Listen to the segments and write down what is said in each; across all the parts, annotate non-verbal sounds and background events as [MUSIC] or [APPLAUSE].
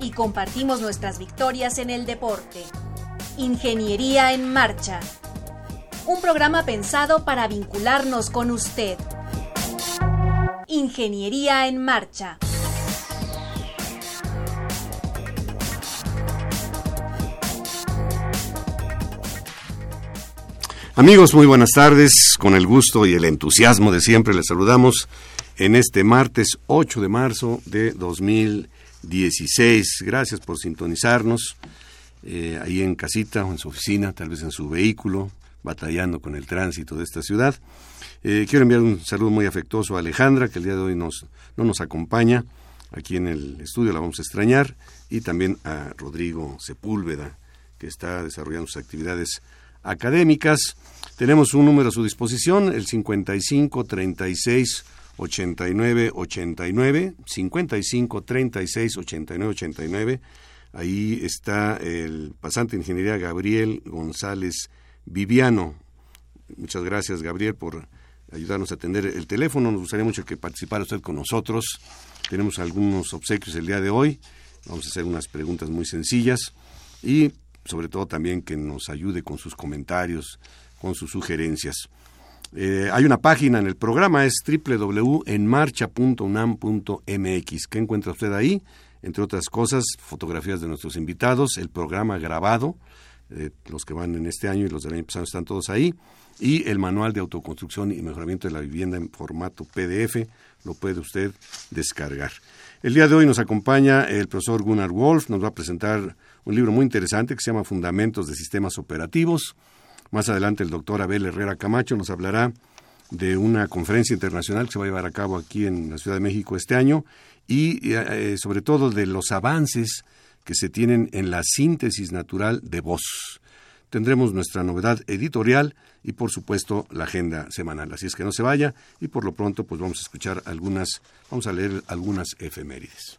Y compartimos nuestras victorias en el deporte. Ingeniería en Marcha. Un programa pensado para vincularnos con usted. Ingeniería en Marcha. Amigos, muy buenas tardes. Con el gusto y el entusiasmo de siempre les saludamos en este martes 8 de marzo de 2016. Gracias por sintonizarnos eh, ahí en casita o en su oficina, tal vez en su vehículo, batallando con el tránsito de esta ciudad. Eh, quiero enviar un saludo muy afectuoso a Alejandra, que el día de hoy nos, no nos acompaña aquí en el estudio, la vamos a extrañar, y también a Rodrigo Sepúlveda, que está desarrollando sus actividades académicas. Tenemos un número a su disposición, el 55 36 89 89, 55 36 89 89. Ahí está el pasante de ingeniería Gabriel González Viviano. Muchas gracias, Gabriel, por ayudarnos a atender el teléfono. Nos gustaría mucho que participara usted con nosotros. Tenemos algunos obsequios el día de hoy. Vamos a hacer unas preguntas muy sencillas y sobre todo también que nos ayude con sus comentarios, con sus sugerencias. Eh, hay una página en el programa, es www.enmarcha.unam.mx. ¿Qué encuentra usted ahí? Entre otras cosas, fotografías de nuestros invitados, el programa grabado, eh, los que van en este año y los del año pasado están todos ahí, y el manual de autoconstrucción y mejoramiento de la vivienda en formato PDF, lo puede usted descargar. El día de hoy nos acompaña el profesor Gunnar Wolf, nos va a presentar un libro muy interesante que se llama Fundamentos de Sistemas Operativos. Más adelante el doctor Abel Herrera Camacho nos hablará de una conferencia internacional que se va a llevar a cabo aquí en la Ciudad de México este año y eh, sobre todo de los avances que se tienen en la síntesis natural de voz. Tendremos nuestra novedad editorial y por supuesto la agenda semanal. Así es que no se vaya y por lo pronto pues vamos a escuchar algunas, vamos a leer algunas efemérides.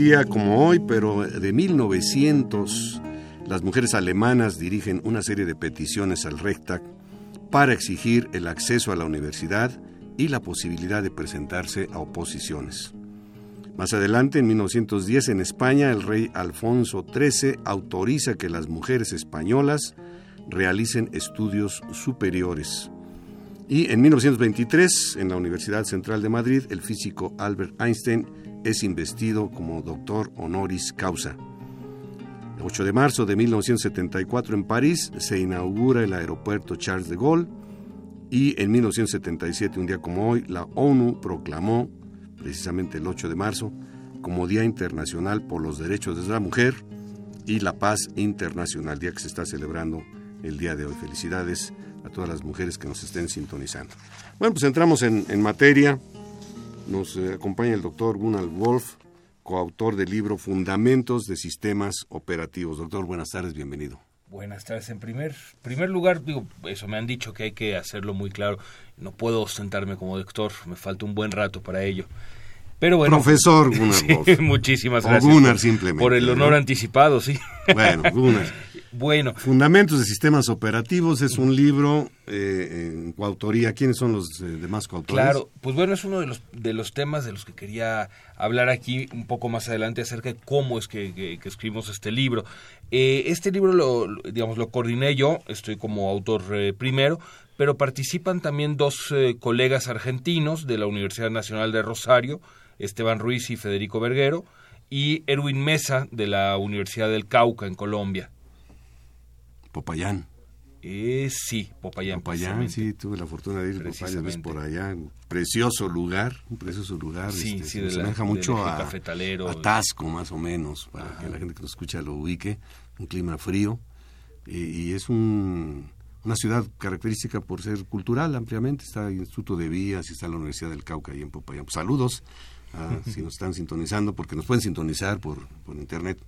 Día como hoy, pero de 1900, las mujeres alemanas dirigen una serie de peticiones al Reichstag para exigir el acceso a la universidad y la posibilidad de presentarse a oposiciones. Más adelante, en 1910, en España, el rey Alfonso XIII autoriza que las mujeres españolas realicen estudios superiores. Y en 1923, en la Universidad Central de Madrid, el físico Albert Einstein es investido como doctor honoris causa. El 8 de marzo de 1974 en París se inaugura el aeropuerto Charles de Gaulle y en 1977, un día como hoy, la ONU proclamó, precisamente el 8 de marzo, como Día Internacional por los Derechos de la Mujer y la Paz Internacional, día que se está celebrando el día de hoy. Felicidades a todas las mujeres que nos estén sintonizando. Bueno, pues entramos en, en materia. Nos eh, acompaña el doctor Gunnar Wolf, coautor del libro Fundamentos de Sistemas Operativos. Doctor, buenas tardes, bienvenido. Buenas tardes. En primer, primer lugar, digo, eso me han dicho que hay que hacerlo muy claro. No puedo ostentarme como doctor, me falta un buen rato para ello. Pero bueno, Profesor Gunnar [LAUGHS] sí, Wolf. muchísimas O gracias Gunnar simplemente, por el honor ¿no? anticipado, sí. Bueno, Gunnar. Bueno, Fundamentos de Sistemas Operativos es un libro eh, en coautoría. ¿Quiénes son los eh, demás coautores? Claro, pues bueno, es uno de los, de los temas de los que quería hablar aquí un poco más adelante acerca de cómo es que, que- que escribimos este libro. Eh, este libro lo, lo- digamos, lo coordiné yo, estoy como autor eh, primero, pero participan también dos eh, colegas argentinos de la Universidad Nacional de Rosario, Esteban Ruiz y Federico Verguero, y Erwin Mesa de la Universidad del Cauca en Colombia. Popayán. Eh, sí, Popayán. Popayán, sí, tuve la fortuna de ir varias veces por allá. Precioso lugar, un precioso lugar. Sí, este, sí, se asemeja mucho a, cafetalero. a Tasco, más o menos, para Ajá. que la gente que nos escucha lo ubique. Un clima frío. Y, y es un, una ciudad característica por ser cultural ampliamente. Está el Instituto de Vías y está la Universidad del Cauca ahí en Popayán. Pues saludos a- [LAUGHS] si nos están sintonizando, porque nos pueden sintonizar por, por internet.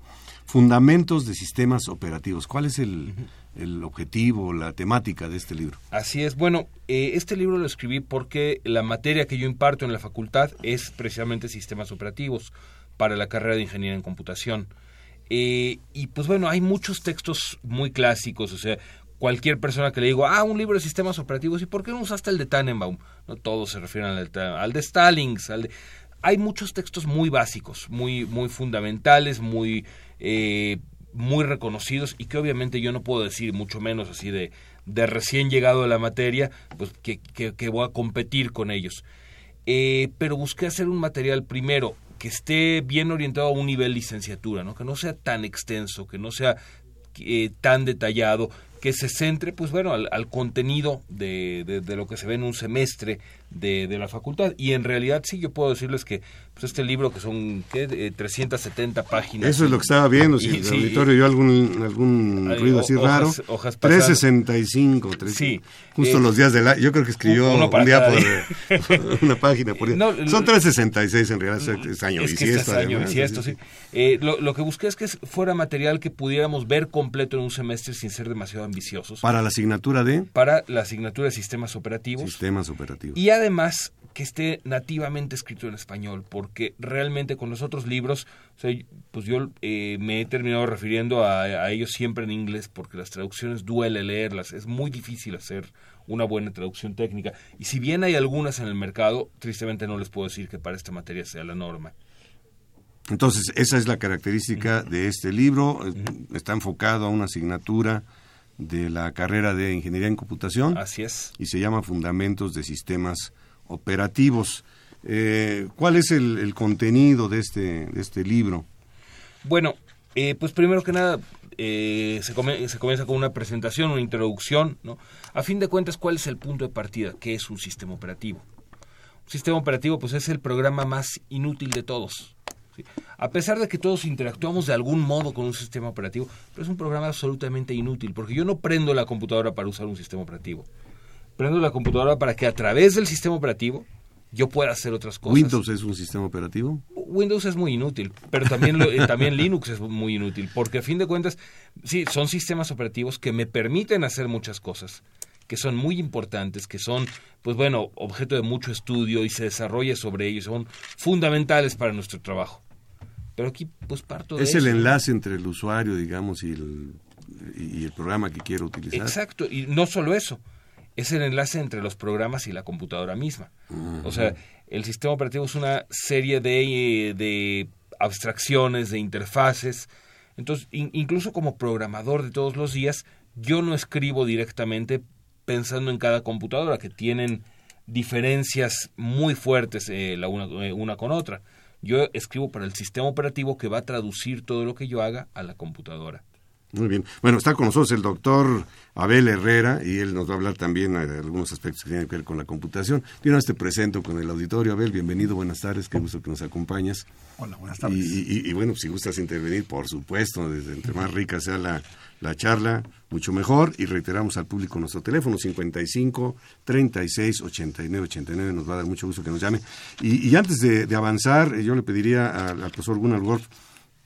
Fundamentos de sistemas operativos. ¿Cuál es el, el objetivo, la temática de este libro? Así es. Bueno, eh, este libro lo escribí porque la materia que yo imparto en la facultad es precisamente sistemas operativos para la carrera de ingeniería en computación. Eh, y pues bueno, hay muchos textos muy clásicos, o sea, cualquier persona que le digo, ah, un libro de sistemas operativos, ¿y por qué no usaste el de Tannenbaum? No todos se refieren al de, al de Stallings, al de... Hay muchos textos muy básicos, muy, muy fundamentales, muy, eh, muy reconocidos y que obviamente yo no puedo decir, mucho menos así de, de recién llegado a la materia, pues que, que- que voy a competir con ellos. Eh, pero busqué hacer un material primero que esté bien orientado a un nivel licenciatura, ¿no? que no sea tan extenso, que no sea eh, tan detallado, que se centre, pues bueno, al, contenido de- de lo que se ve en un semestre de, de la facultad. Y en realidad sí, yo puedo decirles que pues este libro, que son ¿qué? Eh, 370 páginas. Eso es lo que estaba viendo, si el sí, auditorio oyó algún, algún Hay ruido así ho- hojas- raro. hojas pasadas. 365, tres- Sí, justo eh, los días de la... Yo creo que escribió un día por [LAUGHS] una página por día. No, Son lo- 366 en realidad, es, es año es bisiesto, año además, bisiesto, sí. Eh, lo, lo que busqué es que fuera material que pudiéramos ver completo en un semestre sin ser demasiado ambiciosos. Para la asignatura de para la asignatura de sistemas operativos. sistemas operativos. Y además que esté nativamente escrito en español, porque realmente con los otros libros, o sea, pues yo eh, me he terminado refiriendo a, a ellos siempre en inglés, porque las traducciones duele leerlas, es muy difícil hacer una buena traducción técnica. Y si bien hay algunas en el mercado, tristemente no les puedo decir que para esta materia sea la norma. Entonces, esa es la característica de este libro. Está enfocado a una asignatura de la carrera de Ingeniería en Computación Así es. y se llama Fundamentos de Sistemas Operativos. Eh, ¿Cuál es el, el contenido de este, de este libro? Bueno, eh, pues primero que nada eh, se, come- se comienza con una presentación, una introducción, ¿no? A fin de cuentas, ¿cuál es el punto de partida? ¿Qué es un sistema operativo? Un sistema operativo, pues es el programa más inútil de todos. ¿Sí? A pesar de que todos interactuamos de algún modo con un sistema operativo, pero es un programa absolutamente inútil, porque yo no prendo la computadora para usar un sistema operativo. Prendo la computadora para que a través del sistema operativo yo pueda hacer otras cosas. ¿Windows es un sistema operativo? Windows es muy inútil, pero también, lo- eh, también Linux es muy inútil, porque a fin de cuentas, sí, son sistemas operativos que me permiten hacer muchas cosas, que son muy importantes, que son, pues bueno, objeto de mucho estudio y se desarrolla sobre ellos, son fundamentales para nuestro trabajo. Pero aquí, pues parto de Es el enlace entre el usuario, digamos, y el, y el programa que quiero utilizar. Exacto, y no solo eso, es el enlace entre los programas y la computadora misma. O sea, el sistema operativo es una serie de, eh, de abstracciones, de interfaces. Entonces, in- incluso como programador de todos los días, yo no escribo directamente pensando en cada computadora, que tienen diferencias muy fuertes eh, la una, eh, una con otra. Yo escribo para el sistema operativo que va a traducir todo lo que yo haga a la computadora. Muy bien. Bueno, está con nosotros el doctor Abel Herrera y él nos va a hablar también de algunos aspectos que tienen que ver con la computación. De una vez te presento con el auditorio. Abel, bienvenido, buenas tardes, qué gusto que nos acompañas. Hola, buenas tardes. y- y, bueno, si gustas intervenir, por supuesto, desde entre más rica sea la, la charla, mucho mejor. Y reiteramos al público nuestro teléfono 55 36 89 89. Nos va a dar mucho gusto que nos llame. Y, y antes de, de avanzar, eh, yo le pediría al, al profesor Gunnar Wolf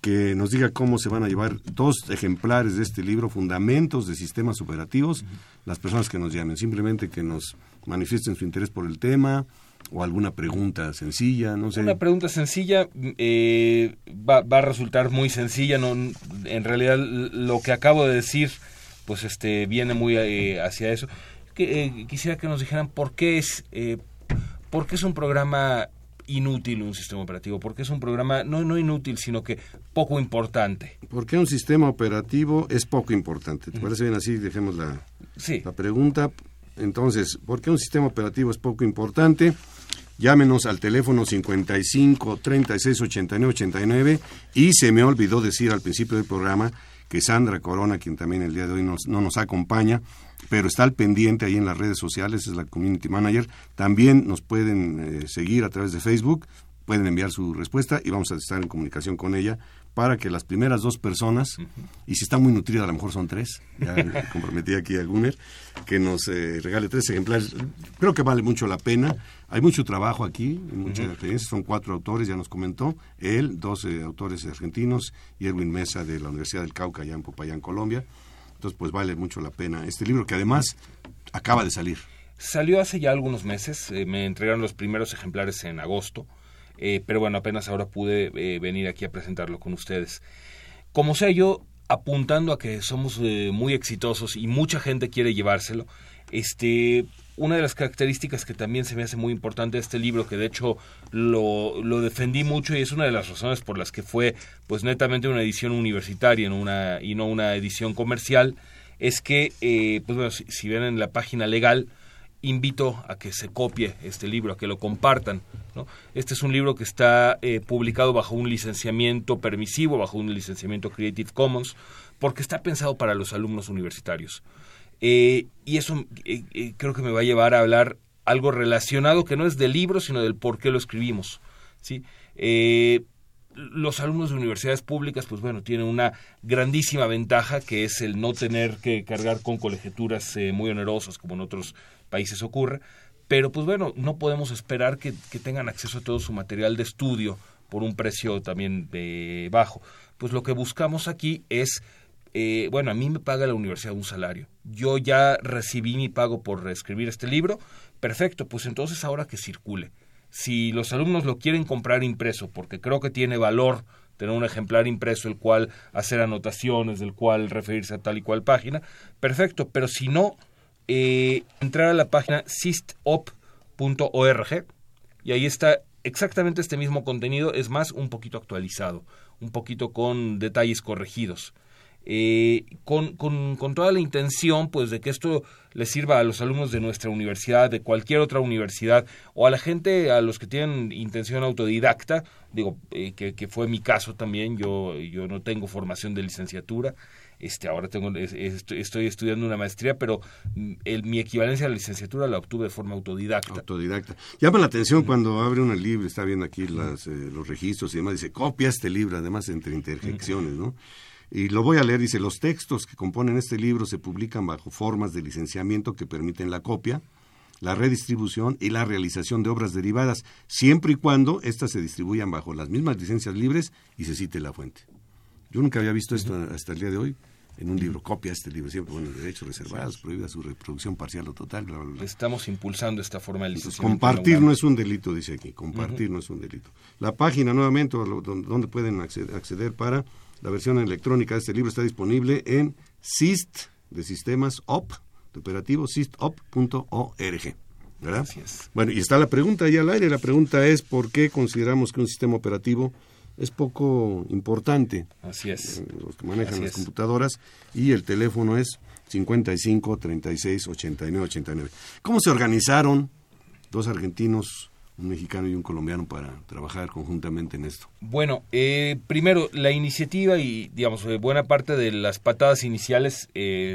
que nos diga cómo se van a llevar dos ejemplares de este libro, Fundamentos de Sistemas Operativos, las personas que nos llamen. Simplemente que nos manifiesten su interés por el tema o alguna pregunta sencilla, no sé. Una pregunta sencilla, eh, va, va a resultar muy sencilla, no, en realidad lo que acabo de decir, pues este viene muy eh, hacia eso. Eh, quisiera que nos dijeran por qué es, eh, por qué es un programa inútil un sistema operativo, porque es un programa no, no inútil, sino que poco importante. ¿Por qué un sistema operativo es poco importante? ¿Te parece bien así? Dejemos la, Sí, la pregunta. Entonces, ¿por qué un sistema operativo es poco importante? Llámenos al teléfono 55 36 89 89 y se me olvidó decir al principio del programa que Sandra Corona, quien también el día de hoy no nos acompaña, pero está al pendiente ahí en las redes sociales, es la Community Manager. También nos pueden eh, seguir a través de Facebook, pueden enviar su respuesta y vamos a estar en comunicación con ella para que las primeras dos personas, y si está muy nutrida a lo mejor son tres, ya [LAUGHS] comprometí aquí a Gunner, que nos eh, regale tres ejemplares. Creo que vale mucho la pena. Hay mucho trabajo aquí, mucha experiencia. Son cuatro autores, ya nos comentó. Él, dos autores argentinos y Edwin Mesa de la Universidad del Cauca, allá en Popayán, Colombia. Entonces, pues vale mucho la pena este libro que además acaba de salir. Salió hace ya algunos meses, eh, me entregaron los primeros ejemplares en agosto eh, pero bueno, apenas ahora pude eh, venir aquí a presentarlo con ustedes. Como sea, yo apuntando a que somos muy exitosos y mucha gente quiere llevárselo, este, una de las características que también se me hace muy importante de este libro, que de hecho lo, lo, defendí mucho y es una de las razones por las que fue pues netamente una edición universitaria y no una edición comercial, es que, pues bueno, si, ven en la página legal, invito a que se copie este libro, a que lo compartan. Este es un libro que está eh, publicado bajo un licenciamiento permisivo, bajo un licenciamiento Creative Commons, porque está pensado para los alumnos universitarios. Eh, y eso eh, creo que me va a llevar a hablar algo relacionado que no es del libro, sino del por qué lo escribimos. ¿sí? los alumnos de universidades públicas, pues bueno, tienen una grandísima ventaja que es el no tener que cargar con colegiaturas muy onerosas como en otros países ocurre, pero pues bueno, no podemos esperar que, tengan acceso a todo su material de estudio por un precio también eh, bajo. Pues lo que buscamos aquí es, eh, bueno, a mí me paga la universidad un salario. Yo ya recibí mi pago por reescribir este libro, perfecto, pues entonces ahora que circule. Si los alumnos lo quieren comprar impreso, porque creo que tiene valor tener un ejemplar impreso, el cual hacer anotaciones, del cual referirse a tal y cual página, perfecto, pero si no, eh, entrar a la página sistop.org y ahí está exactamente este mismo contenido, es más, un poquito actualizado, un poquito con detalles corregidos. Eh, con, con, con, toda la intención pues de que esto le sirva a los alumnos de nuestra universidad, de cualquier otra universidad o a la gente, a los que tienen intención autodidacta, digo eh, que, que, fue mi caso también, yo, yo no tengo formación de licenciatura, este, ahora tengo, estoy estudiando una maestría, pero mm, mi equivalencia a la licenciatura la obtuve de forma autodidacta. Autodidacta. Llama la atención cuando abre un libro, está viendo aquí las, eh, los registros y demás, dice, copia este libro, además entre interjecciones, ¿no? Y lo voy a leer, dice, los textos que componen este libro se publican bajo formas de licenciamiento que permiten la copia, la redistribución y la realización de obras derivadas, siempre y cuando éstas se distribuyan bajo las mismas licencias libres y se cite la fuente. Yo nunca había visto esto hasta el día de hoy en un libro, copia este libro, siempre bueno, derechos reservados, prohibida su reproducción parcial o total, bla, bla, Estamos impulsando esta forma de licenciamiento. compartir no es un delito, dice aquí, compartir no es un delito. La página, nuevamente, donde pueden acceder, para la versión electrónica de este libro está disponible en SIST, de sistemas OP, de operativo, sistop.org. ¿verdad? Bueno, y está la pregunta ahí al aire. La pregunta es: ¿por qué consideramos que un sistema operativo es poco importante. Así es. Eh, los que manejan las computadoras y el teléfono es 55 36 89 89. ¿Cómo se organizaron dos argentinos, un mexicano y un colombiano para trabajar conjuntamente en esto? Bueno, eh, primero, la iniciativa y, digamos, eh, buena parte de las patadas iniciales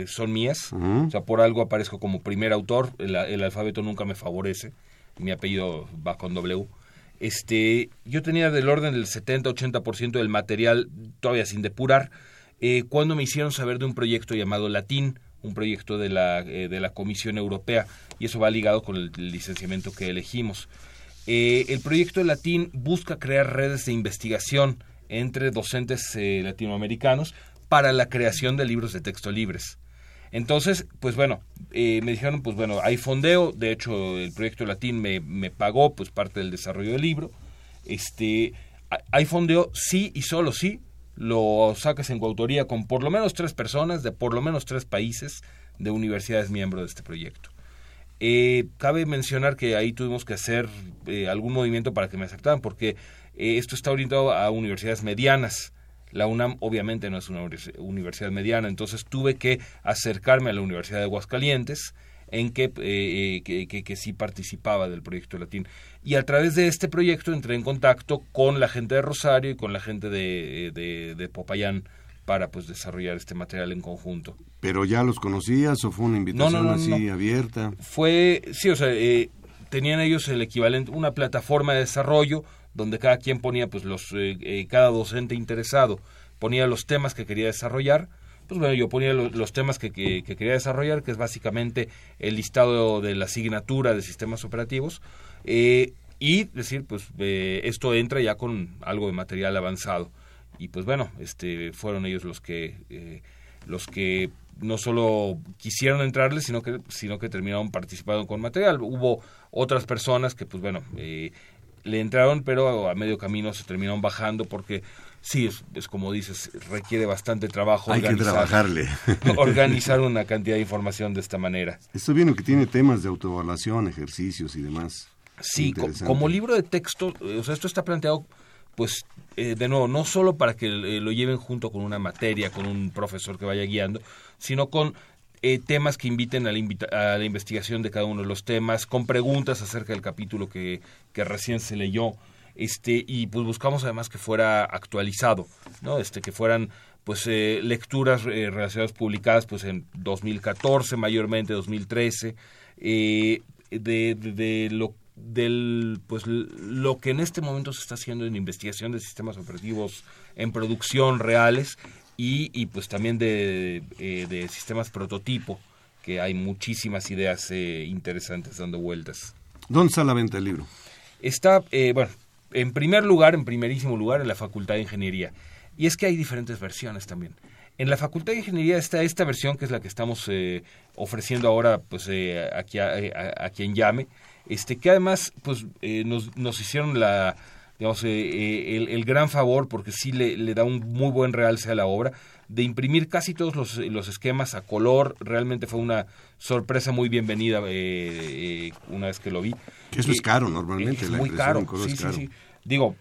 son mías. O sea, por algo aparezco como primer autor. El, el alfabeto nunca me favorece. Mi apellido va con W este, yo tenía del orden del 70-80% del material todavía sin depurar, eh, cuando me hicieron saber de un proyecto llamado Latín, un proyecto de la, eh, de la Comisión Europea, y eso va ligado con el, licenciamiento que elegimos. Eh, el proyecto Latín busca crear redes de investigación entre docentes latinoamericanos para la creación de libros de texto libres. Entonces, pues bueno, eh, me dijeron, pues bueno, hay fondeo, de hecho el proyecto Latín me, me pagó pues parte del desarrollo del libro. Este, hay fondeo, sí y solo sí, lo sacas en coautoría con por lo menos tres personas de por lo menos tres países de universidades miembros de este proyecto. Eh, cabe mencionar que ahí tuvimos que hacer eh, algún movimiento para que me aceptaran, porque esto está orientado a universidades medianas. La UNAM obviamente no es una universidad mediana, entonces tuve que acercarme a la Universidad de Aguascalientes, en que, que, que, sí participaba del proyecto Latín. Y a través de este proyecto entré en contacto con la gente de Rosario y con la gente de, de, Popayán para pues desarrollar este material en conjunto. ¿Pero ya los conocías o fue una invitación así abierta? Fue, sí, o sea, tenían ellos el equivalente, una plataforma de desarrollo donde cada quien ponía, pues los, eh, eh, cada docente interesado ponía los temas que quería desarrollar. Pues bueno, yo ponía los, temas que, que, quería desarrollar, que es básicamente el listado de la asignatura de sistemas operativos. Eh, y decir, pues esto entra ya con algo de material avanzado. Y pues bueno, este, fueron ellos los que, los que no solo quisieron entrarle, sino que, sino que terminaron participando con material. Hubo otras personas que, pues bueno, eh, le entraron, pero a medio camino se terminaron bajando porque sí, es, como dices, requiere bastante trabajo. Hay que trabajarle. [LAUGHS] organizar una cantidad de información de esta manera. Esto viene que tiene temas de autoevaluación, ejercicios y demás. Sí, como libro de texto, eh, o sea, esto está planteado pues eh, de nuevo, no solo para que eh, lo lleven junto con una materia, con un profesor que vaya guiando, sino con eh, temas que inviten a la, a la, investigación de cada uno de los temas, con preguntas acerca del capítulo que, que recién se leyó, este, y pues buscamos además que fuera actualizado, ¿no? Este, que fueran pues lecturas relacionadas publicadas pues en 2014 mayormente 2013 de, de, de, lo del pues lo que en este momento se está haciendo en investigación de sistemas operativos en producción reales y, y pues también de, eh, de, sistemas prototipo que hay muchísimas ideas eh, interesantes dando vueltas. ¿Dónde está la venta del libro? Está, eh, bueno, en primer lugar, en primerísimo lugar, en la Facultad de Ingeniería. Y es que hay diferentes versiones también. En la Facultad de Ingeniería está esta versión que es la que estamos ofreciendo ahora pues aquí, a, a, quien llame, este que además pues eh, nos, nos hicieron la digamos eh, eh, el, gran favor porque sí le, le, da un muy buen realce a la obra de imprimir casi todos los, los esquemas a color. Realmente fue una sorpresa muy bienvenida una vez que lo vi. Eso es caro normalmente es muy caro. sí, sí, sí. digo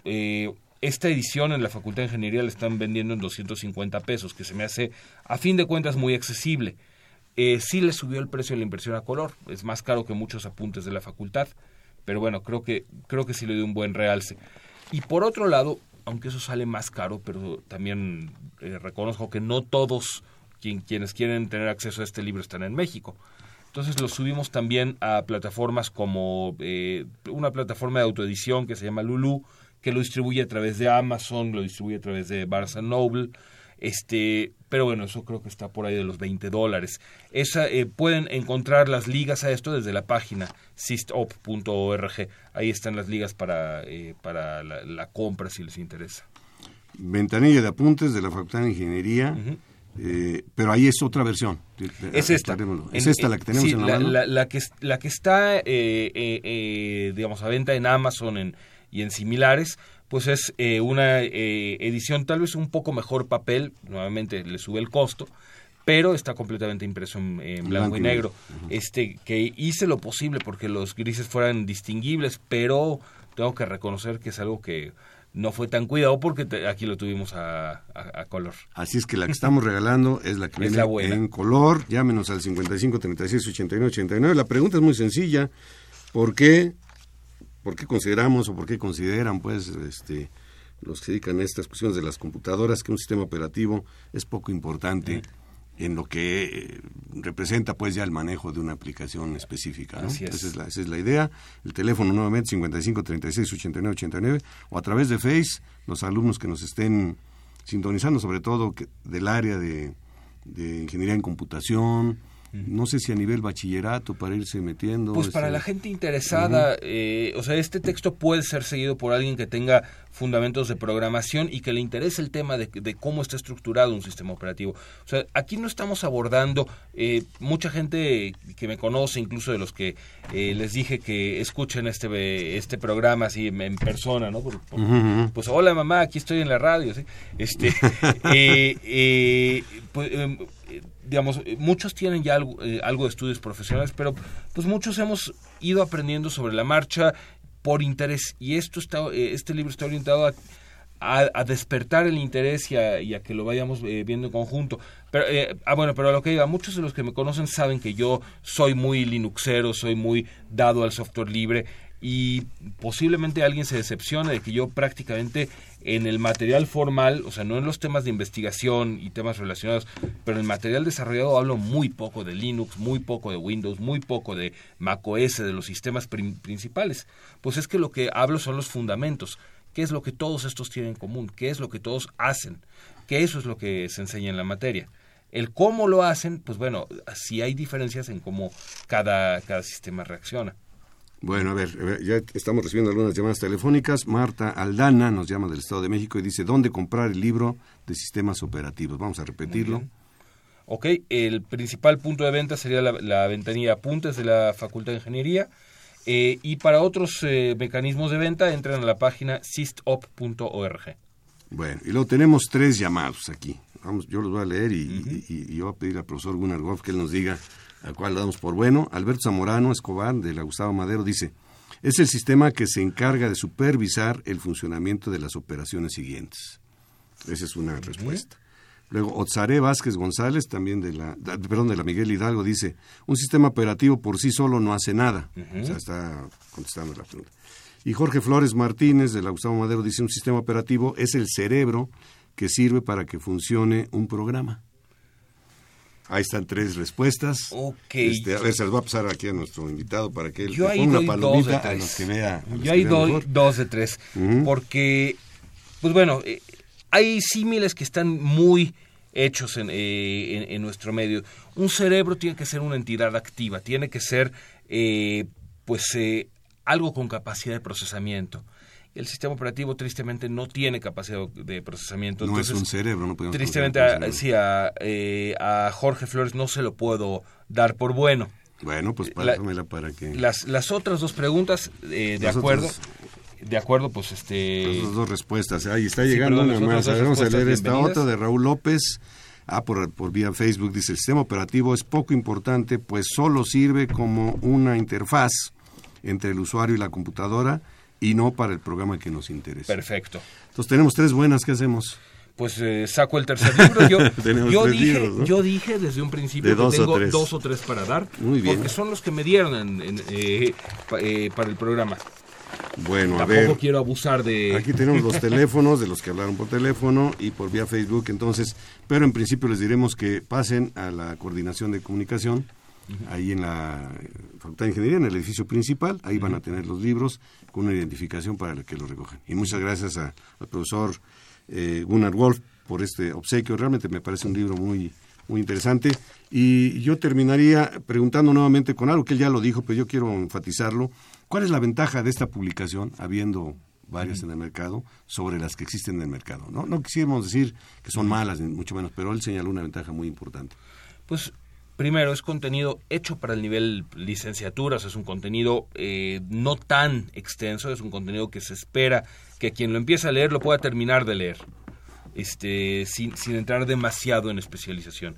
esta edición en la Facultad de Ingeniería la están vendiendo en 250 pesos, que se me hace, a fin de cuentas, muy accesible eh, sí le subió el precio de la inversión a color, es más caro que muchos apuntes de la facultad, pero bueno, creo que, creo que sí le dio un buen realce. Y por otro lado, aunque eso sale más caro, pero también eh, reconozco que no todos quienes quieren tener acceso a este libro están en México. Entonces lo subimos también a plataformas como eh, una plataforma de autoedición que se llama Lulu, que lo distribuye a través de Amazon, lo distribuye a través de Barnes Noble, este, pero bueno, eso creo que está por ahí de los 20 dólares. Esa, eh, pueden encontrar las ligas a esto desde la página sistop.org. Ahí están las ligas para, eh, para la, compra si les interesa. Ventanilla de apuntes de la Facultad de Ingeniería. Eh, pero ahí es otra versión. Es esta. Es esta la que tenemos en la, mano. La, que, la que está, digamos, a venta en Amazon en, y en similares, pues es eh, una eh, edición tal vez un poco mejor papel, nuevamente le sube el costo, pero está completamente impreso en, blanco, y negro. Este que hice lo posible porque los grises fueran distinguibles, pero tengo que reconocer que es algo que no fue tan cuidado porque aquí lo tuvimos a, color. Así es que la que estamos regalando es la que viene en color. Llámenos al 55 36 89 89. La pregunta es muy sencilla. ¿Por qué por qué consideramos o por qué consideran pues este los que se dedican a estas cuestiones de las computadoras que un sistema operativo es poco importante en lo que eh, representa pues ya el manejo de una aplicación específica. Esa, es la, esa es la idea. El teléfono nuevamente 55 36 89 89 o a través de Face los alumnos que nos estén sintonizando sobre todo del área de, de ingeniería en computación, no sé si a nivel bachillerato para irse metiendo. Pues para este, la gente interesada, eh, o sea, este texto puede ser seguido por alguien que tenga fundamentos de programación y que le interese el tema de, cómo está estructurado un sistema operativo. O sea, aquí no estamos abordando, eh, mucha gente que me conoce, incluso de los que eh, les dije que escuchen este este programa así en, persona, ¿no? Pues hola mamá, aquí estoy en la radio, ¿sí? Este, [LAUGHS] pues, em, digamos, muchos tienen ya algo, eh, algo, de estudios profesionales, pero pues muchos hemos ido aprendiendo sobre la marcha por interés y esto está, eh, este libro está orientado a a, despertar el interés y a, que lo vayamos eh, viendo en conjunto. Pero, eh, ah, bueno, pero a lo que diga, muchos de los que me conocen saben que yo soy muy linuxero, soy muy dado al software libre y posiblemente alguien se decepcione de que yo prácticamente en el material formal, o sea, no en los temas de investigación y temas relacionados, pero en el material desarrollado hablo muy poco de Linux, muy poco de Windows, muy poco de macOS, de los sistemas principales. Pues es que lo que hablo son los fundamentos qué es lo que todos estos tienen en común, qué es lo que todos hacen, que eso es lo que se enseña en la materia. El cómo lo hacen, pues bueno, sí hay diferencias en cómo cada, cada sistema reacciona. Bueno, a ver, ya estamos recibiendo algunas llamadas telefónicas. Marta Aldana nos llama del Estado de México y dice, ¿dónde comprar el libro de sistemas operativos? Vamos a repetirlo. Ok, el principal punto de venta sería la, la ventanilla Apuntes de la Facultad de Ingeniería eh, y para otros eh, mecanismos de venta entran a la página sistop.org. Bueno, y luego tenemos tres llamados aquí. Vamos, yo los voy a leer y, y, yo voy a pedir al profesor Gunnar Goff que él nos diga a cuál le damos por bueno. Alberto Zamorano Escobar, de la Gustavo Madero, dice, es el sistema que se encarga de supervisar el funcionamiento de las operaciones siguientes. Esa es una respuesta. Luego, Otzaré Vázquez González, también de la, perdón, de la Miguel Hidalgo, dice, un sistema operativo por sí solo no hace nada. O sea, está contestando la pregunta. Y Jorge Flores Martínez, de la Gustavo Madero, dice, un sistema operativo es el cerebro que sirve para que funcione un programa. Ahí están tres respuestas. Este, a ver, se las voy a pasar aquí a nuestro invitado para que él Yo ponga una palomita a los que vea. Yo ahí doy dos de tres. Porque, pues bueno, eh, hay símiles que están muy hechos eh, en, nuestro medio. Un cerebro tiene que ser una entidad activa, tiene que ser eh, pues eh, algo con capacidad de procesamiento. El sistema operativo tristemente no tiene capacidad de procesamiento. No es un cerebro, no podemos Tristemente, a, sí, a, a, Jorge Flores no se lo puedo dar por bueno. Bueno, pues pásamela para que... Las, las otras dos preguntas, de acuerdo de acuerdo, pues este... Las dos respuestas. Ahí está llegando una más. vamos a leer esta otra de Raúl López. Ah, por, por vía Facebook dice, el sistema operativo es poco importante, pues solo sirve como una interfaz entre el usuario y la computadora y no para el programa que nos interesa. Perfecto. Entonces tenemos tres buenas, ¿qué hacemos? Pues eh, saco el tercer libro. Yo, [LAUGHS] dije, yo dije desde un principio que tengo dos o tres para dar, Muy bien. porque son los que me dieron eh, eh, para el programa. Bueno, a ver. quiero abusar de. Aquí tenemos los [LAUGHS] teléfonos de los que hablaron por teléfono y por vía Facebook, entonces, pero en principio les diremos que pasen a la coordinación de comunicación, ahí en la Facultad de Ingeniería, en el edificio principal, ahí van a tener los libros con una identificación para que los recojan. Y muchas gracias al profesor eh, Gunnar Wolf por este obsequio, realmente me parece un libro muy muy interesante. Y yo terminaría preguntando nuevamente con algo que él ya lo dijo, pero yo quiero enfatizarlo. ¿Cuál es la ventaja de esta publicación, habiendo varias en el mercado, sobre las que existen en el mercado? No, no quisiéramos decir que son malas, ni mucho menos, pero él señaló una ventaja muy importante. Pues primero, es contenido hecho para el nivel licenciaturas, es un contenido eh, no tan extenso, es un contenido que se espera que quien lo empiece a leer lo pueda terminar de leer, este, sin, sin entrar demasiado en especialización.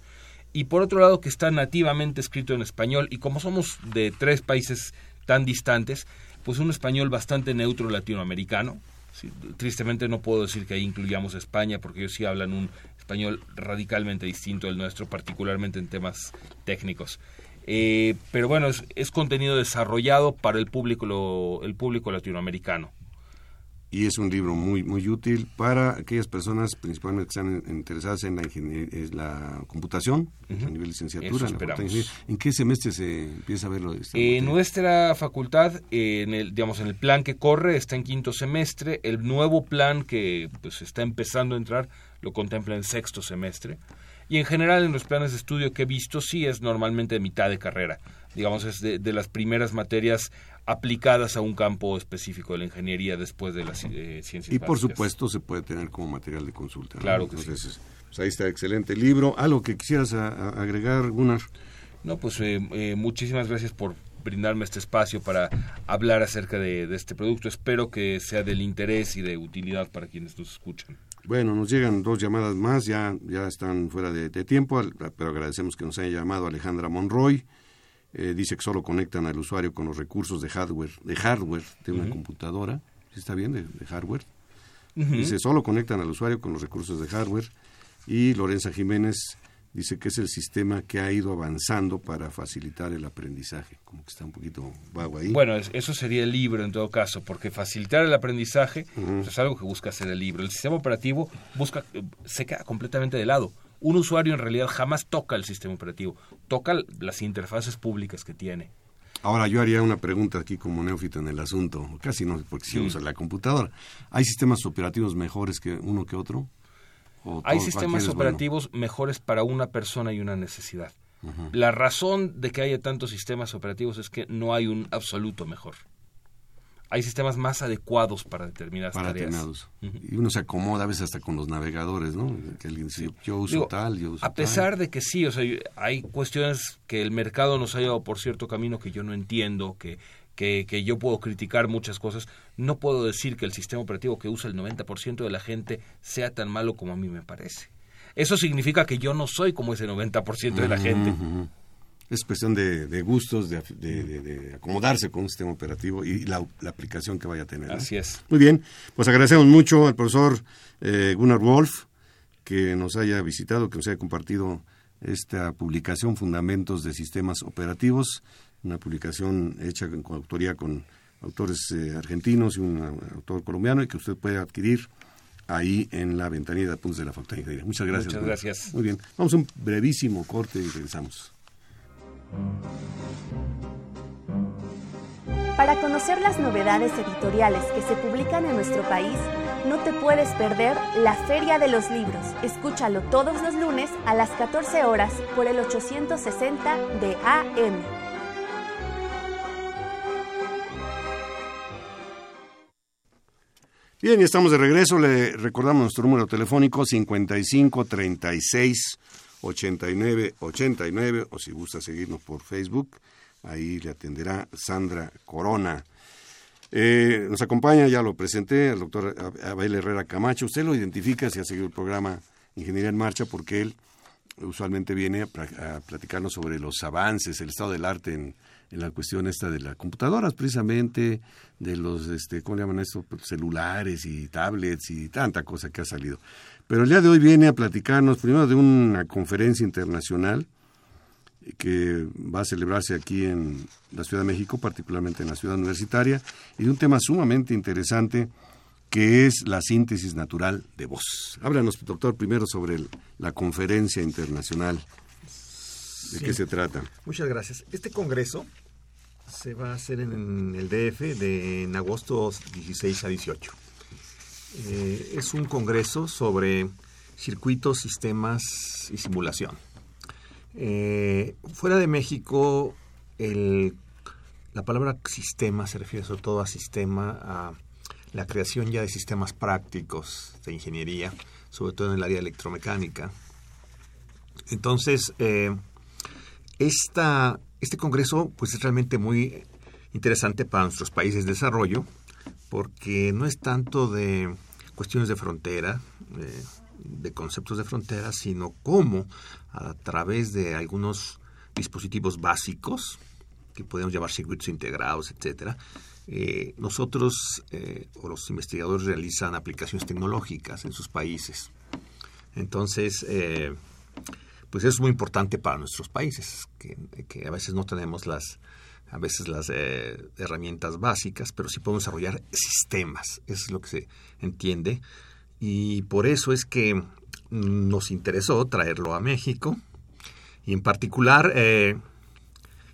Y por otro lado, que está nativamente escrito en español, y como somos de tres países tan distantes, pues un español bastante neutro latinoamericano. tristemente no puedo decir que ahí incluyamos España, porque ellos sí hablan un español radicalmente distinto del nuestro, particularmente en temas técnicos. Eh, pero bueno, es, es, contenido desarrollado para el público, el público latinoamericano y es un libro muy muy útil para aquellas personas principalmente que están interesadas en la, la computación a nivel licenciatura. En, qué semestre se empieza a verlo? En nuestra facultad, en el, digamos, en el plan que corre está en quinto semestre. El nuevo plan que pues está empezando a entrar lo contempla en sexto semestre. Y en general en los planes de estudio que he visto sí es normalmente de mitad de carrera. Digamos, es de, de las primeras materias aplicadas a un campo específico de la ingeniería después de las eh, ciencias. Y por supuesto se puede tener como material de consulta. Claro que sí. Pues ahí está, excelente libro. ¿Algo que quisieras agregar, Gunnar? No, pues eh, eh, muchísimas gracias por brindarme este espacio para hablar acerca de, este producto. Espero que sea del interés y de utilidad para quienes nos escuchan. Bueno, nos llegan dos llamadas más, ya, ya están fuera de, de tiempo, pero agradecemos que nos haya llamado Alejandra Monroy. Eh, dice que solo conectan al usuario con los recursos de hardware de hardware de una computadora. ¿Está bien? De, hardware. Dice, solo conectan al usuario con los recursos de hardware. Y Lorenza Jiménez dice que es el sistema que ha ido avanzando para facilitar el aprendizaje. Como que está un poquito vago ahí. Bueno, eso sería el libro en todo caso, porque facilitar el aprendizaje pues, es algo que busca hacer el libro. El sistema operativo busca se queda completamente de lado. Un usuario en realidad jamás toca el sistema operativo, toca las interfaces públicas que tiene. Ahora yo haría una pregunta aquí como neófito en el asunto, casi no, porque si usa la computadora. ¿Hay sistemas operativos mejores que uno que otro? Hay sistemas operativos mejores para una persona y una necesidad. La razón de que haya tantos sistemas operativos es que no hay un absoluto mejor. Hay sistemas más adecuados para determinadas para tareas. Y uno se acomoda a veces hasta con los navegadores, ¿no? Que alguien dice, yo uso tal, yo uso A pesar de que sí, o sea, hay cuestiones que el mercado nos ha llevado por cierto camino que yo no entiendo, que que, yo puedo criticar muchas cosas, no puedo decir que el sistema operativo que usa el 90% de la gente sea tan malo como a mí me parece. Eso significa que yo no soy como ese 90% de la gente. Es cuestión de, gustos, de, acomodarse con un sistema operativo y la, aplicación que vaya a tener. Así es. Muy bien, pues agradecemos mucho al profesor eh, Gunnar Wolf que nos haya visitado, que nos haya compartido esta publicación Fundamentos de Sistemas Operativos una publicación hecha con autoría con autores eh, argentinos y un autor colombiano y que usted puede adquirir ahí en la ventanilla de apuntes de la Facultad de Ingeniería. Muchas gracias. Muchas gracias. Muy bien. Vamos a un brevísimo corte y regresamos. Para conocer las novedades editoriales que se publican en nuestro país, no te puedes perder la Feria de los Libros. Escúchalo todos los lunes a las 14 horas por el 860 de AM. Bien, ya estamos de regreso. Le recordamos nuestro número telefónico 55 36 89 89 o si gusta seguirnos por Facebook, ahí le atenderá Sandra Corona. Eh, nos acompaña, ya lo presenté, el doctor Abel Herrera Camacho. Usted lo identifica si ha seguido el programa Ingeniería en Marcha porque él usualmente viene a platicarnos sobre los avances, el estado del arte en, en la cuestión esta de las computadoras, precisamente, de los, este, ¿cómo le llaman esto? Pues, celulares y tablets y tanta cosa que ha salido. Pero el día de hoy viene a platicarnos primero de una conferencia internacional que va a celebrarse aquí en la Ciudad de México, particularmente en la ciudad universitaria, y de un tema sumamente interesante que es la síntesis natural de voz. Háblanos, doctor, primero sobre la conferencia internacional. ¿De qué se trata? Muchas gracias. Este congreso se va a hacer en el DF de, en agosto 16 a 18. Eh, es un congreso sobre circuitos, sistemas y simulación. Eh, fuera de México, la palabra sistema se refiere sobre todo a sistema, a la creación ya de sistemas prácticos de ingeniería, sobre todo en el área electromecánica. Entonces, eh, esta, este Congreso pues, es realmente muy interesante para nuestros países de desarrollo porque no es tanto de cuestiones de frontera, de conceptos de frontera, sino cómo a través de algunos dispositivos básicos, que podemos llamar circuitos integrados, etcétera, eh, nosotros eh, o los investigadores realizan aplicaciones tecnológicas en sus países. Entonces, eh, pues es muy importante para nuestros países, que, a veces no tenemos las, a veces las eh, herramientas básicas, pero sí podemos desarrollar sistemas, es lo que se entiende, y por eso es que nos interesó traerlo a México, y en particular eh,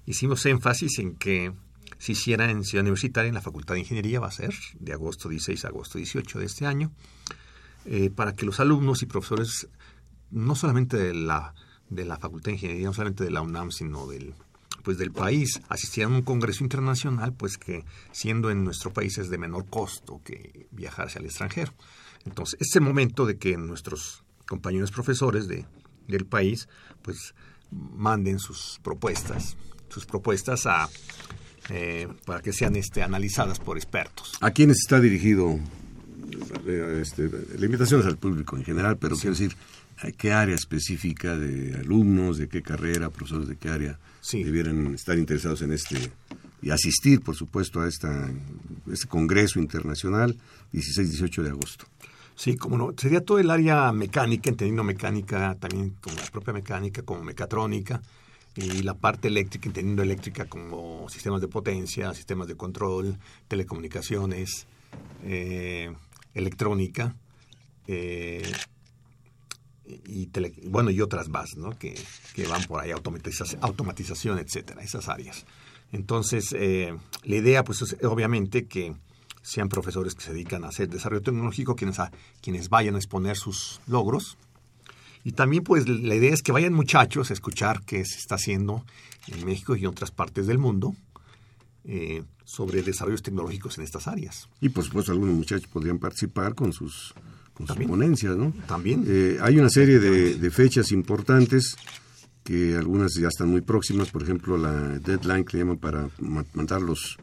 hicimos énfasis en que se hiciera en Ciudad Universitaria, en la Facultad de Ingeniería, va a ser de agosto 16 a agosto 18 de este año, eh, para que los alumnos y profesores, no solamente de la de la Facultad de Ingeniería, no solamente de la UNAM, sino del pues del país asistieran a un congreso internacional, pues que siendo en nuestro país es de menor costo que viajar hacia el extranjero. Entonces, es el momento de que nuestros compañeros profesores de, del país, pues manden sus propuestas, sus propuestas a eh, para que sean este, analizadas por expertos. ¿A quiénes está dirigido? Eh, este, la invitación es al público en general, pero quiero decir, qué área específica de alumnos, de qué carrera, profesores de qué área debieran estar interesados en este y asistir, por supuesto, a esta, este Congreso Internacional 16-18 de agosto. Sí, como no. Sería todo el área mecánica, entendiendo mecánica también como la propia mecánica, como mecatrónica, y la parte eléctrica, entendiendo eléctrica como sistemas de potencia, sistemas de control, telecomunicaciones, eh, electrónica, eh, y bueno, y otras más, ¿no? Que, que van por ahí, automatización, automatización, etcétera, esas áreas. Entonces, eh, la idea, pues, es obviamente que sean profesores que se dedican a hacer desarrollo tecnológico, quienes, a, quienes vayan a exponer sus logros. Y también, pues, la idea es que vayan muchachos a escuchar qué se está haciendo en México y en otras partes del mundo eh, sobre desarrollos tecnológicos en estas áreas. Y, por supuesto, algunos muchachos podrían participar con sus, con sus ponencias, ¿no? También. Eh, hay una serie de, de fechas importantes que algunas ya están muy próximas, por ejemplo, la deadline que le llaman para mandar los,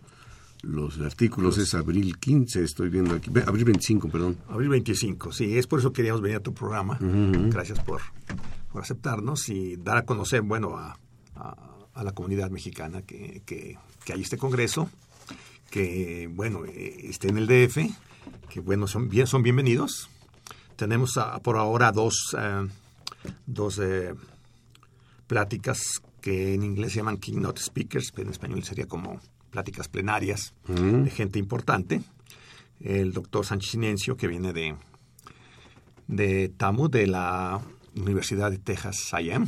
los artículos es abril 15, estoy viendo aquí, abril 25, perdón. Abril 25, sí, es por eso queríamos venir a tu programa. Gracias por, por, aceptarnos y dar a conocer, bueno, a, a, la comunidad mexicana que, que, hay este congreso, que, bueno, eh, esté en el DF, que, bueno, son, bien, son bienvenidos. Tenemos por ahora dos, eh, dos eh, pláticas que en inglés se llaman keynote speakers, pero en español sería como pláticas plenarias de gente importante. El doctor Sánchez Inencio, que viene de, de TAMU, de la Universidad de Texas A&M,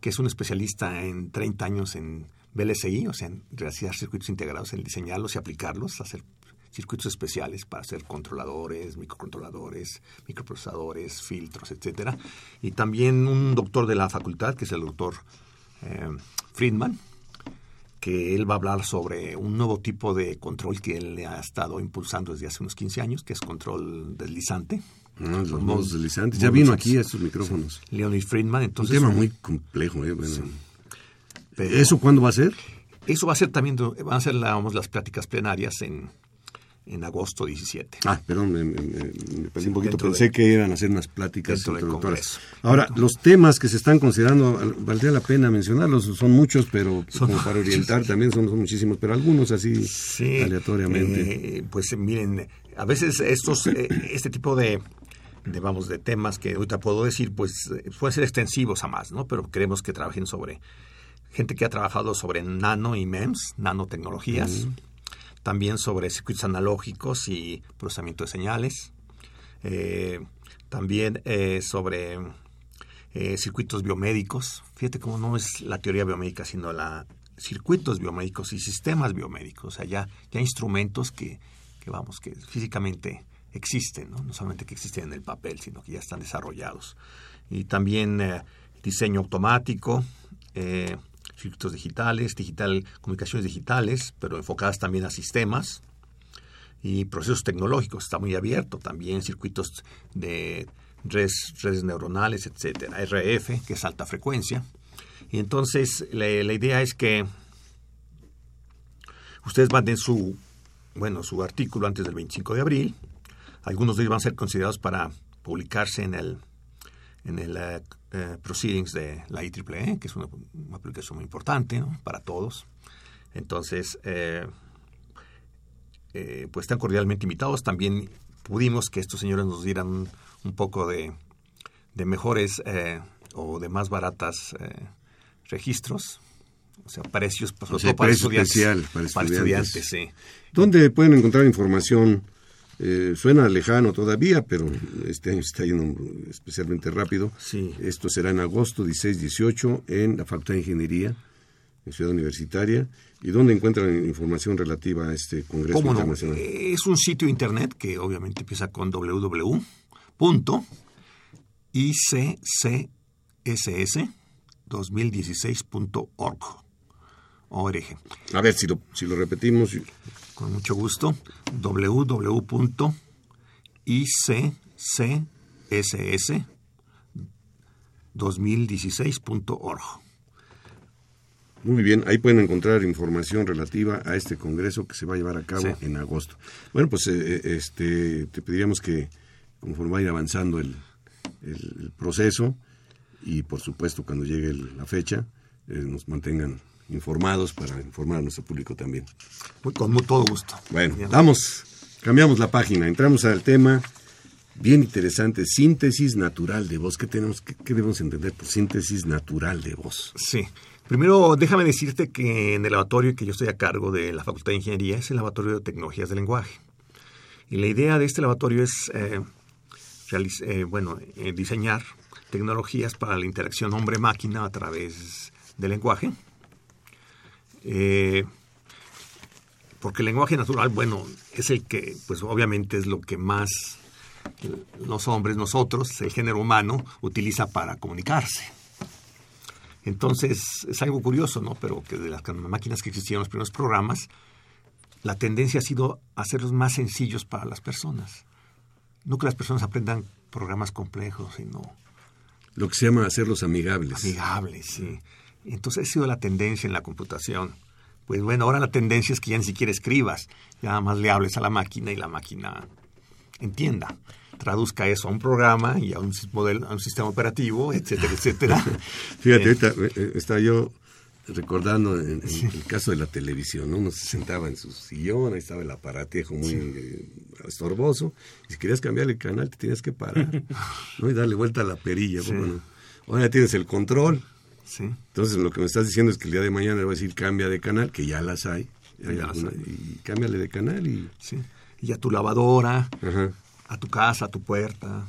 que es un especialista en 30 años en BLSI, o sea, en realizar circuitos integrados, en diseñarlos y aplicarlos, hacer circuitos especiales para hacer controladores, microcontroladores, microprocesadores, filtros, etcétera. Y también un doctor de la facultad, que es el doctor eh, Friedman, que él va a hablar sobre un nuevo tipo de control que él ha estado impulsando desde hace unos 15 años, que es control deslizante. Ah, los modos deslizantes. Ya vino aquí a estos micrófonos. Leonid Friedman, entonces... Un tema muy complejo. ¿eh? ¿Eso cuándo va a ser? Eso va a ser también, van a ser las pláticas plenarias en, en agosto 17. Ah, perdón, me, perdí un poquito. Pensé que iban a hacer unas pláticas introductorias. Ahora, los temas que se están considerando, valdría la pena mencionarlos, son muchos, pero como para orientar también son, muchísimos, pero algunos así aleatoriamente. Eh, pues miren, a veces estos, eh, este tipo de, de, vamos, de temas que ahorita puedo decir, pues pueden ser extensivos a más, ¿no? Pero queremos que trabajen sobre gente que ha trabajado sobre nano y MEMS, nanotecnologías también sobre circuitos analógicos y procesamiento de señales, eh, también eh, sobre eh, circuitos biomédicos. Fíjate cómo no es la teoría biomédica, sino la circuitos biomédicos y sistemas biomédicos, o sea, ya, ya instrumentos que, que, vamos, que físicamente existen, ¿no? solamente que existen en el papel, sino que ya están desarrollados. Y también diseño automático, circuitos digitales, digital, comunicaciones digitales, pero enfocadas también a sistemas y procesos tecnológicos. Está muy abierto también, circuitos de redes, neuronales, etcétera, RF, que es alta frecuencia. Y entonces la, idea es que ustedes manden su, bueno, su artículo antes del 25 de abril. Algunos de ellos van a ser considerados para publicarse en el, en el eh, eh, proceedings de la IEEE, que es una, aplicación muy importante para todos. Entonces, eh, eh, pues están cordialmente invitados. También pudimos que estos señores nos dieran un, poco de, de mejores o de más baratas registros. O sea, precios, para, estudiantes, para, estudiantes. sí. ¿Dónde pueden encontrar información? Eh, suena lejano todavía, pero este año está yendo especialmente rápido. Sí. Esto será en agosto 16-18 en la Facultad de Ingeniería, en Ciudad Universitaria. ¿Y dónde encuentran información relativa a este Congreso Internacional? Es un sitio internet que obviamente empieza con www.iccss2016.org. A ver si lo, si lo repetimos con mucho gusto, www.iccss2016.org. Muy bien, ahí pueden encontrar información relativa a este congreso que se va a llevar a cabo en agosto. Bueno, pues eh, eh, este, te pediríamos que conforme vaya avanzando el, proceso y por supuesto cuando llegue la fecha, eh, nos mantengan informados para informar a nuestro público también. con todo gusto. Bueno, damos, cambiamos la página, entramos al tema bien interesante, síntesis natural de voz. ¿Qué, tenemos, qué, debemos entender por síntesis natural de voz? Sí. Primero, déjame decirte que en el laboratorio que yo estoy a cargo de la Facultad de Ingeniería es el Laboratorio de Tecnologías del Lenguaje. Y la idea de este laboratorio es eh, eh, bueno, eh, diseñar tecnologías para la interacción hombre-máquina a través del lenguaje. Porque el lenguaje natural, bueno, es el que, pues obviamente es lo que más los hombres, nosotros, el género humano, utiliza para comunicarse. Entonces, es algo curioso, ¿no? Pero que de las máquinas que existían en los primeros programas, la tendencia ha sido hacerlos más sencillos para las personas. No que las personas aprendan programas complejos, sino... Lo que se llama hacerlos amigables. Amigables, sí. Entonces ha sido la tendencia en la computación. Pues bueno, ahora la tendencia es que ya ni siquiera escribas, ya nada más le hables a la máquina y la máquina entienda traduzca eso a un programa y a un, modelo, a un sistema operativo, etcétera, etcétera. [LAUGHS] Fíjate, eh, eh, estaba yo recordando en, el caso de la televisión, ¿no? Uno se sentaba en su sillón, ahí estaba el aparatejo muy eh, estorboso, y si querías cambiar el canal te tenías que parar, [LAUGHS] ¿no? Y darle vuelta a la perilla, bueno, ahora ya tienes el control. Entonces lo que me estás diciendo es que el día de mañana le voy a decir cambia de canal, que ya las hay, y cámbiale de canal y... Sí. Y a tu lavadora, a tu casa, a tu puerta,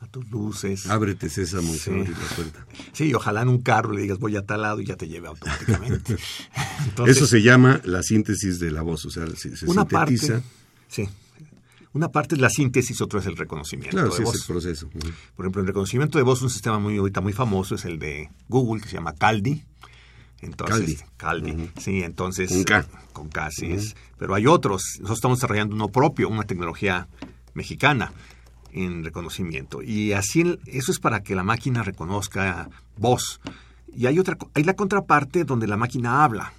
a tus luces. Ábrete sésamo y sí. la puerta. Sí, ojalá en un carro le digas voy a tal lado y ya te lleve automáticamente. [LAUGHS] [LAUGHS] Eso se llama la síntesis de la voz, o sea, se, una Parte, sí. Una parte es la síntesis, otra es el reconocimiento claro, de sí voz. Es el proceso. Por ejemplo, el reconocimiento de voz, un sistema muy ahorita muy famoso es el de Google, que se llama Caldi. Entonces, Caldi. Caldi. Sí, entonces. Con K. Con K, sí es. Pero hay otros. Nosotros estamos desarrollando uno propio, una tecnología mexicana en reconocimiento. Y así eso es para que la máquina reconozca voz. Y hay otra hay la contraparte donde la máquina habla.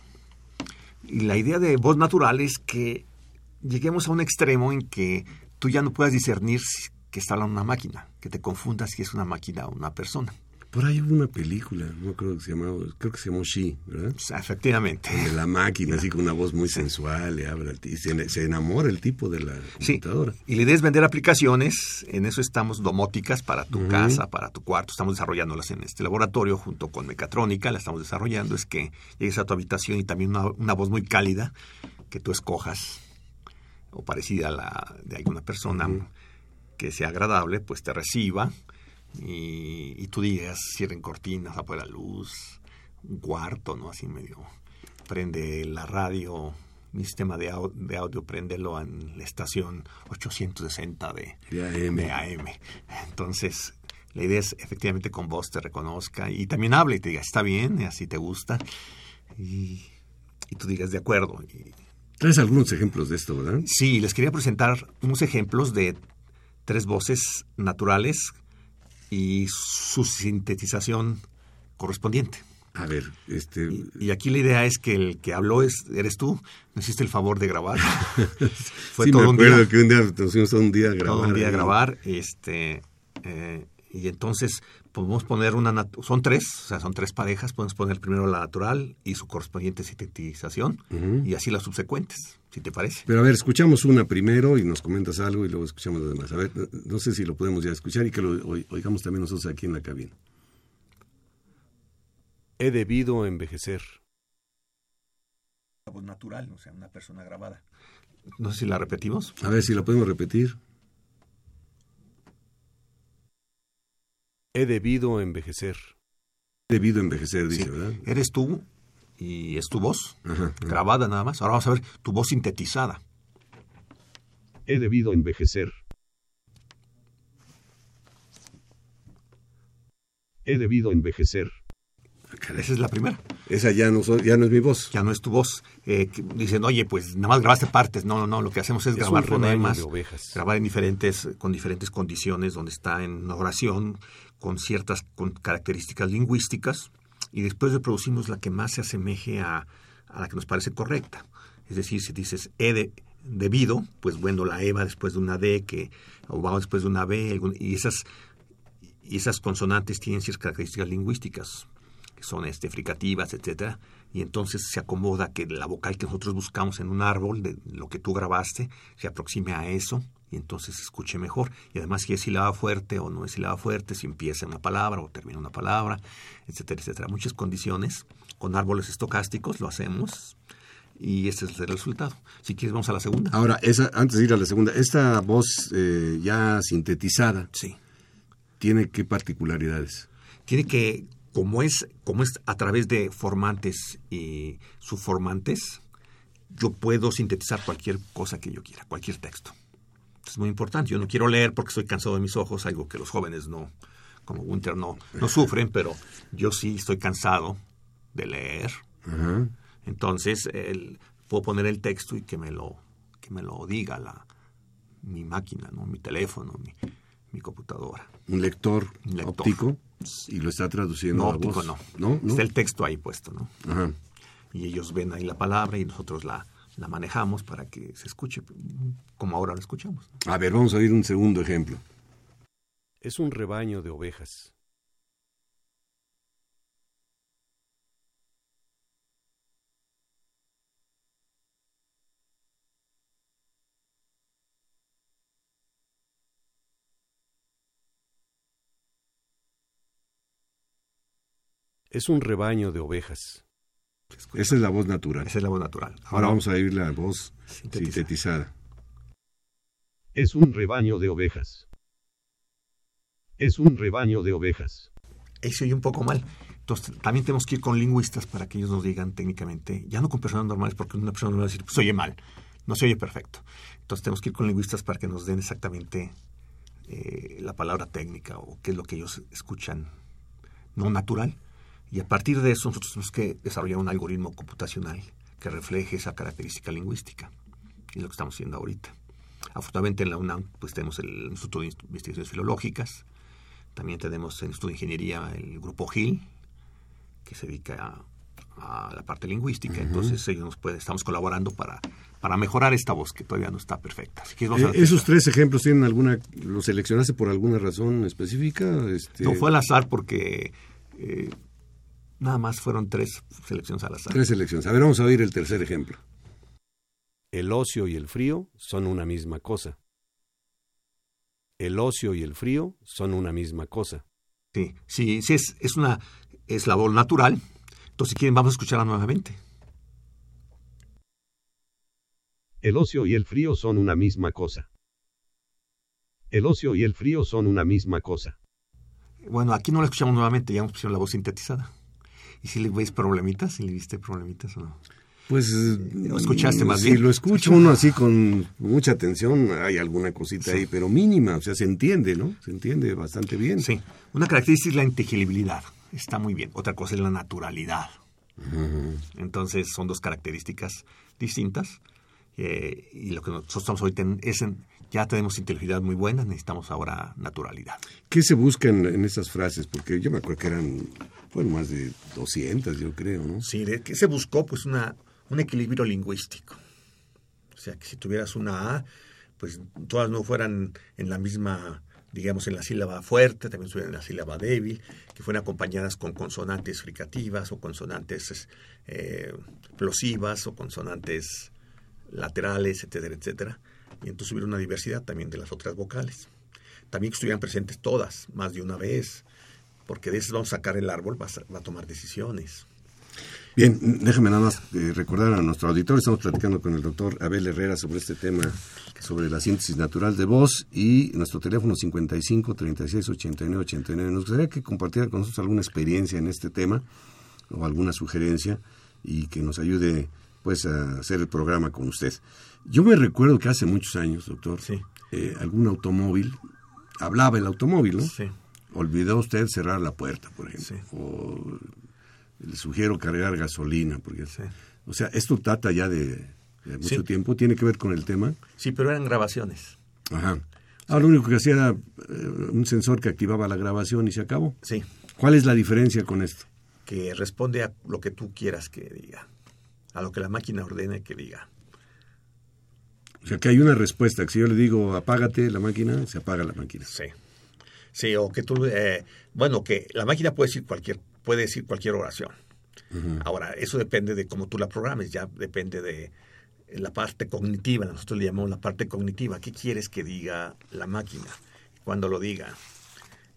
Y la idea de voz natural es que lleguemos a un extremo en que tú ya no puedas discernir que está hablando una máquina, que te confundas si es una máquina o una persona. Por ahí hubo una película, no creo que se llamaba, creo que se llamó She, ¿verdad? efectivamente. De la máquina, así con una voz muy sensual, le habla, y se, enamora el tipo de la computadora. Y la idea es vender aplicaciones, en eso estamos domóticas para tu casa, para tu cuarto, estamos desarrollándolas en este laboratorio junto con Mecatrónica, la estamos desarrollando, es que llegues a tu habitación y también una, una voz muy cálida que tú escojas, o parecida a la de alguna persona que sea agradable, pues te reciba y, tú digas, cierren cortinas, apaga la luz, un cuarto, ¿no? Así medio. Prende la radio, mi sistema de, audio, de audio, préndelo en la estación 860 de, de, AM. Entonces, la idea es efectivamente con voz te reconozca y también hable y te diga, está bien, así te gusta. Y, y tú digas, de acuerdo. Y, Traes algunos ejemplos de esto, ¿verdad? Sí, les quería presentar unos ejemplos de tres voces naturales y su sintetización correspondiente. A ver, este... Y, aquí la idea es que el que habló es, eres tú, me hiciste el favor de grabar. [LAUGHS] Fue todo me acuerdo un día, que un día nos fuimos un día a grabar. Todo un día a grabar, este, eh, y entonces podemos poner una, son tres, o sea, son tres parejas, podemos poner primero la natural y su correspondiente sintetización, y así las subsecuentes si te parece. Pero a ver, escuchamos una primero y nos comentas algo y luego escuchamos lo demás. A ver, no sé si lo podemos ya escuchar y que lo oigamos también nosotros aquí en la cabina. He debido envejecer. La voz natural, o sea, una persona grabada. No sé si la repetimos. A ver si la podemos repetir. He debido envejecer. He debido envejecer, dice, ¿verdad? Eres tú y es tu voz, grabada nada más. Ahora vamos a ver tu voz sintetizada. He debido envejecer. He debido envejecer. Esa es la primera. Esa ya no, ya no es mi voz. Ya no es tu voz. Eh, dicen, oye, pues nada más grabaste partes. No, no, no. Lo que hacemos es, grabar fonemas. Grabar en diferentes, con diferentes condiciones, donde está en oración, con ciertas características lingüísticas y después reproducimos la que más se asemeje a, la que nos parece correcta. Es decir, si dices E de, debido, pues bueno, la E va después de una D, que, o va después de una B, y esas, y esas consonantes tienen ciertas características lingüísticas. Que son este, fricativas, etcétera, y entonces se acomoda que la vocal que nosotros buscamos en un árbol, de lo que tú grabaste, se aproxime a eso y entonces se escuche mejor. Y además si es sílaba fuerte o no es sílaba fuerte, si empieza una palabra o termina una palabra, etcétera, etcétera. Muchas condiciones. Con árboles estocásticos lo hacemos y este es el resultado. Si quieres, vamos a la segunda. Ahora, esa, antes de ir a la segunda, esta voz eh, ya sintetizada, Sí. ¿tiene qué particularidades? Tiene que, como es, como es a través de formantes y subformantes, yo puedo sintetizar cualquier cosa que yo quiera, cualquier texto. Es muy importante. Yo no quiero leer porque estoy cansado de mis ojos, algo que los jóvenes no, como Winter, no, no sufren, pero yo sí estoy cansado de leer. Entonces, el- puedo poner el texto y que me lo, que me lo diga la, mi máquina, ¿no? mi teléfono, mi, mi computadora. Un lector, Un lector. óptico y lo está traduciendo No, a óptico voz. no. ¿No? ¿No? Está el texto ahí puesto, ¿no? Ajá. Y ellos ven ahí la palabra y nosotros la, la manejamos para que se escuche como ahora lo escuchamos. ¿no? A ver, vamos a oír un segundo ejemplo. Es un rebaño de ovejas. Es un rebaño de ovejas. Esa es la voz natural. Esa es la voz natural. Ahora vamos a oír la voz Sintetizada. sintetizada. Es un rebaño de ovejas. Es un rebaño de ovejas. Ahí se oye un poco mal. Entonces, también tenemos que ir con lingüistas para que ellos nos digan técnicamente, ya no con personas normales, porque una persona normal va a decir, pues se oye mal, no se oye perfecto. Entonces, tenemos que ir con lingüistas para que nos den exactamente eh, la palabra técnica o qué es lo que ellos escuchan no natural. Y a partir de eso, nosotros tenemos que desarrollar un algoritmo computacional que refleje esa característica lingüística. Y es lo que estamos haciendo ahorita. Afortunadamente en la UNAM pues tenemos el Instituto de Investigaciones Filológicas, también tenemos el Instituto de Ingeniería, el Grupo GIL, que se dedica a, a la parte lingüística. Entonces ellos nos pueden, estamos colaborando para, para mejorar esta voz que todavía no está perfecta. Así que vamos Eh, ¿Esos tres ejemplos tienen alguna, los seleccionaste por alguna razón específica? Este, No fue al azar porque eh, nada más fueron tres selecciones al azar. Tres selecciones. A ver, vamos a oír el tercer ejemplo. El ocio y el frío son una misma cosa. El ocio y el frío son una misma cosa. Sí, sí, sí es, es una es la voz natural. Entonces, si quieren, vamos a escucharla nuevamente. El ocio y el frío son una misma cosa. El ocio y el frío son una misma cosa. Bueno, aquí no la escuchamos nuevamente, ya nos pusieron la voz sintetizada. ¿Y si le veis problemitas? ¿Si le viste problemitas o no? Pues. ¿Lo escuchaste más si bien? lo escucha uno así con mucha atención, hay alguna cosita Sí. ahí, pero mínima. O sea, se entiende, ¿no? Se entiende bastante bien. Sí. Una característica es la inteligibilidad. Está muy bien. Otra cosa es la naturalidad. Entonces, son dos características distintas. Eh, y lo que nosotros estamos ahorita en- es en, ya tenemos inteligibilidad muy buena, necesitamos ahora naturalidad. ¿Qué se busca en, en esas frases? Porque yo me acuerdo que eran, fueron más de 200, yo creo, ¿no? Sí, ¿de qué se buscó? Pues una, un equilibrio lingüístico. O sea, que si tuvieras una A, pues todas no fueran en la misma, digamos, en la sílaba fuerte, también estuvieran en la sílaba débil, que fueran acompañadas con consonantes fricativas o consonantes eh, plosivas o consonantes laterales, etcétera, etcétera. Y entonces hubiera una diversidad también de las otras vocales. También que estuvieran presentes todas, más de una vez, porque de eso vamos a sacar el árbol, va a, sa- va a tomar decisiones. Bien, déjame nada más eh, recordar a nuestro auditor, estamos platicando con el doctor Abel Herrera sobre este tema, sobre la síntesis natural de voz y nuestro teléfono 55 36 89 89. Nos gustaría que compartiera con nosotros alguna experiencia en este tema o alguna sugerencia y que nos ayude pues a hacer el programa con usted. Yo me recuerdo que hace muchos años, doctor, Sí. eh, algún automóvil, hablaba el automóvil, ¿no? Sí. Olvidó usted cerrar la puerta, por ejemplo. Sí. O le sugiero cargar gasolina, porque... Sí. O sea, esto data ya de, de mucho Sí. tiempo, tiene que ver con el tema. Sí, pero eran grabaciones. Ajá. Ahora lo único que hacía era eh, un sensor que activaba la grabación y se acabó. Sí, ¿Cuál es la diferencia con esto? que responde a lo que tú quieras que diga, a lo que la máquina ordene que diga. O sea, que hay una respuesta, que si yo le digo apágate la máquina, se apaga la máquina. Sí. Sí, o que tú, eh, bueno, que la máquina puede decir cualquier puede decir cualquier oración. Ahora, eso depende de cómo tú la programes, ya depende de la parte cognitiva, nosotros le llamamos la parte cognitiva. ¿Qué quieres que diga la máquina? Cuando lo diga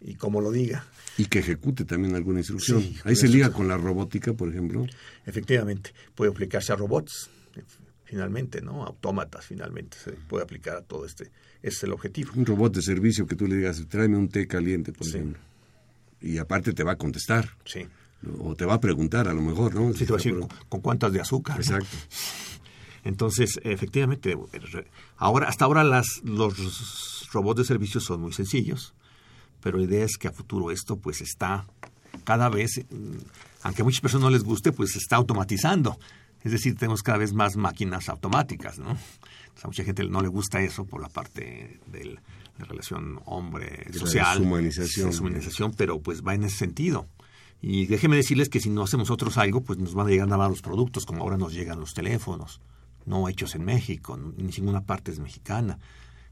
y cómo lo diga. Y que ejecute también alguna instrucción. Ahí se liga con la robótica, por ejemplo. Efectivamente, puede aplicarse a robots, finalmente, ¿no? Autómatas, finalmente, se puede aplicar a todo este. Ese es el objetivo. Un robot de servicio que tú le digas, tráeme un té caliente, por ejemplo. Y aparte te va a contestar. Sí. O te va a preguntar, a lo mejor, ¿no? Sí, te va a decir, ¿con cuántas de azúcar? Exacto. [LAUGHS] Entonces, efectivamente, ahora, hasta ahora las, los robots de servicio son muy sencillos, pero la idea es que a futuro esto pues está cada vez, mm, aunque a muchas personas no les guste, pues se está automatizando. Es decir, tenemos cada vez más máquinas automáticas, ¿no? A mucha gente no le gusta eso por la parte de la relación hombre-social. Humanización. humanización, pero pues va en ese sentido. Y déjenme decirles que si no hacemos nosotros algo, pues nos van a llegar nada los productos, como ahora nos llegan los teléfonos no hechos en México, ni ninguna parte es mexicana.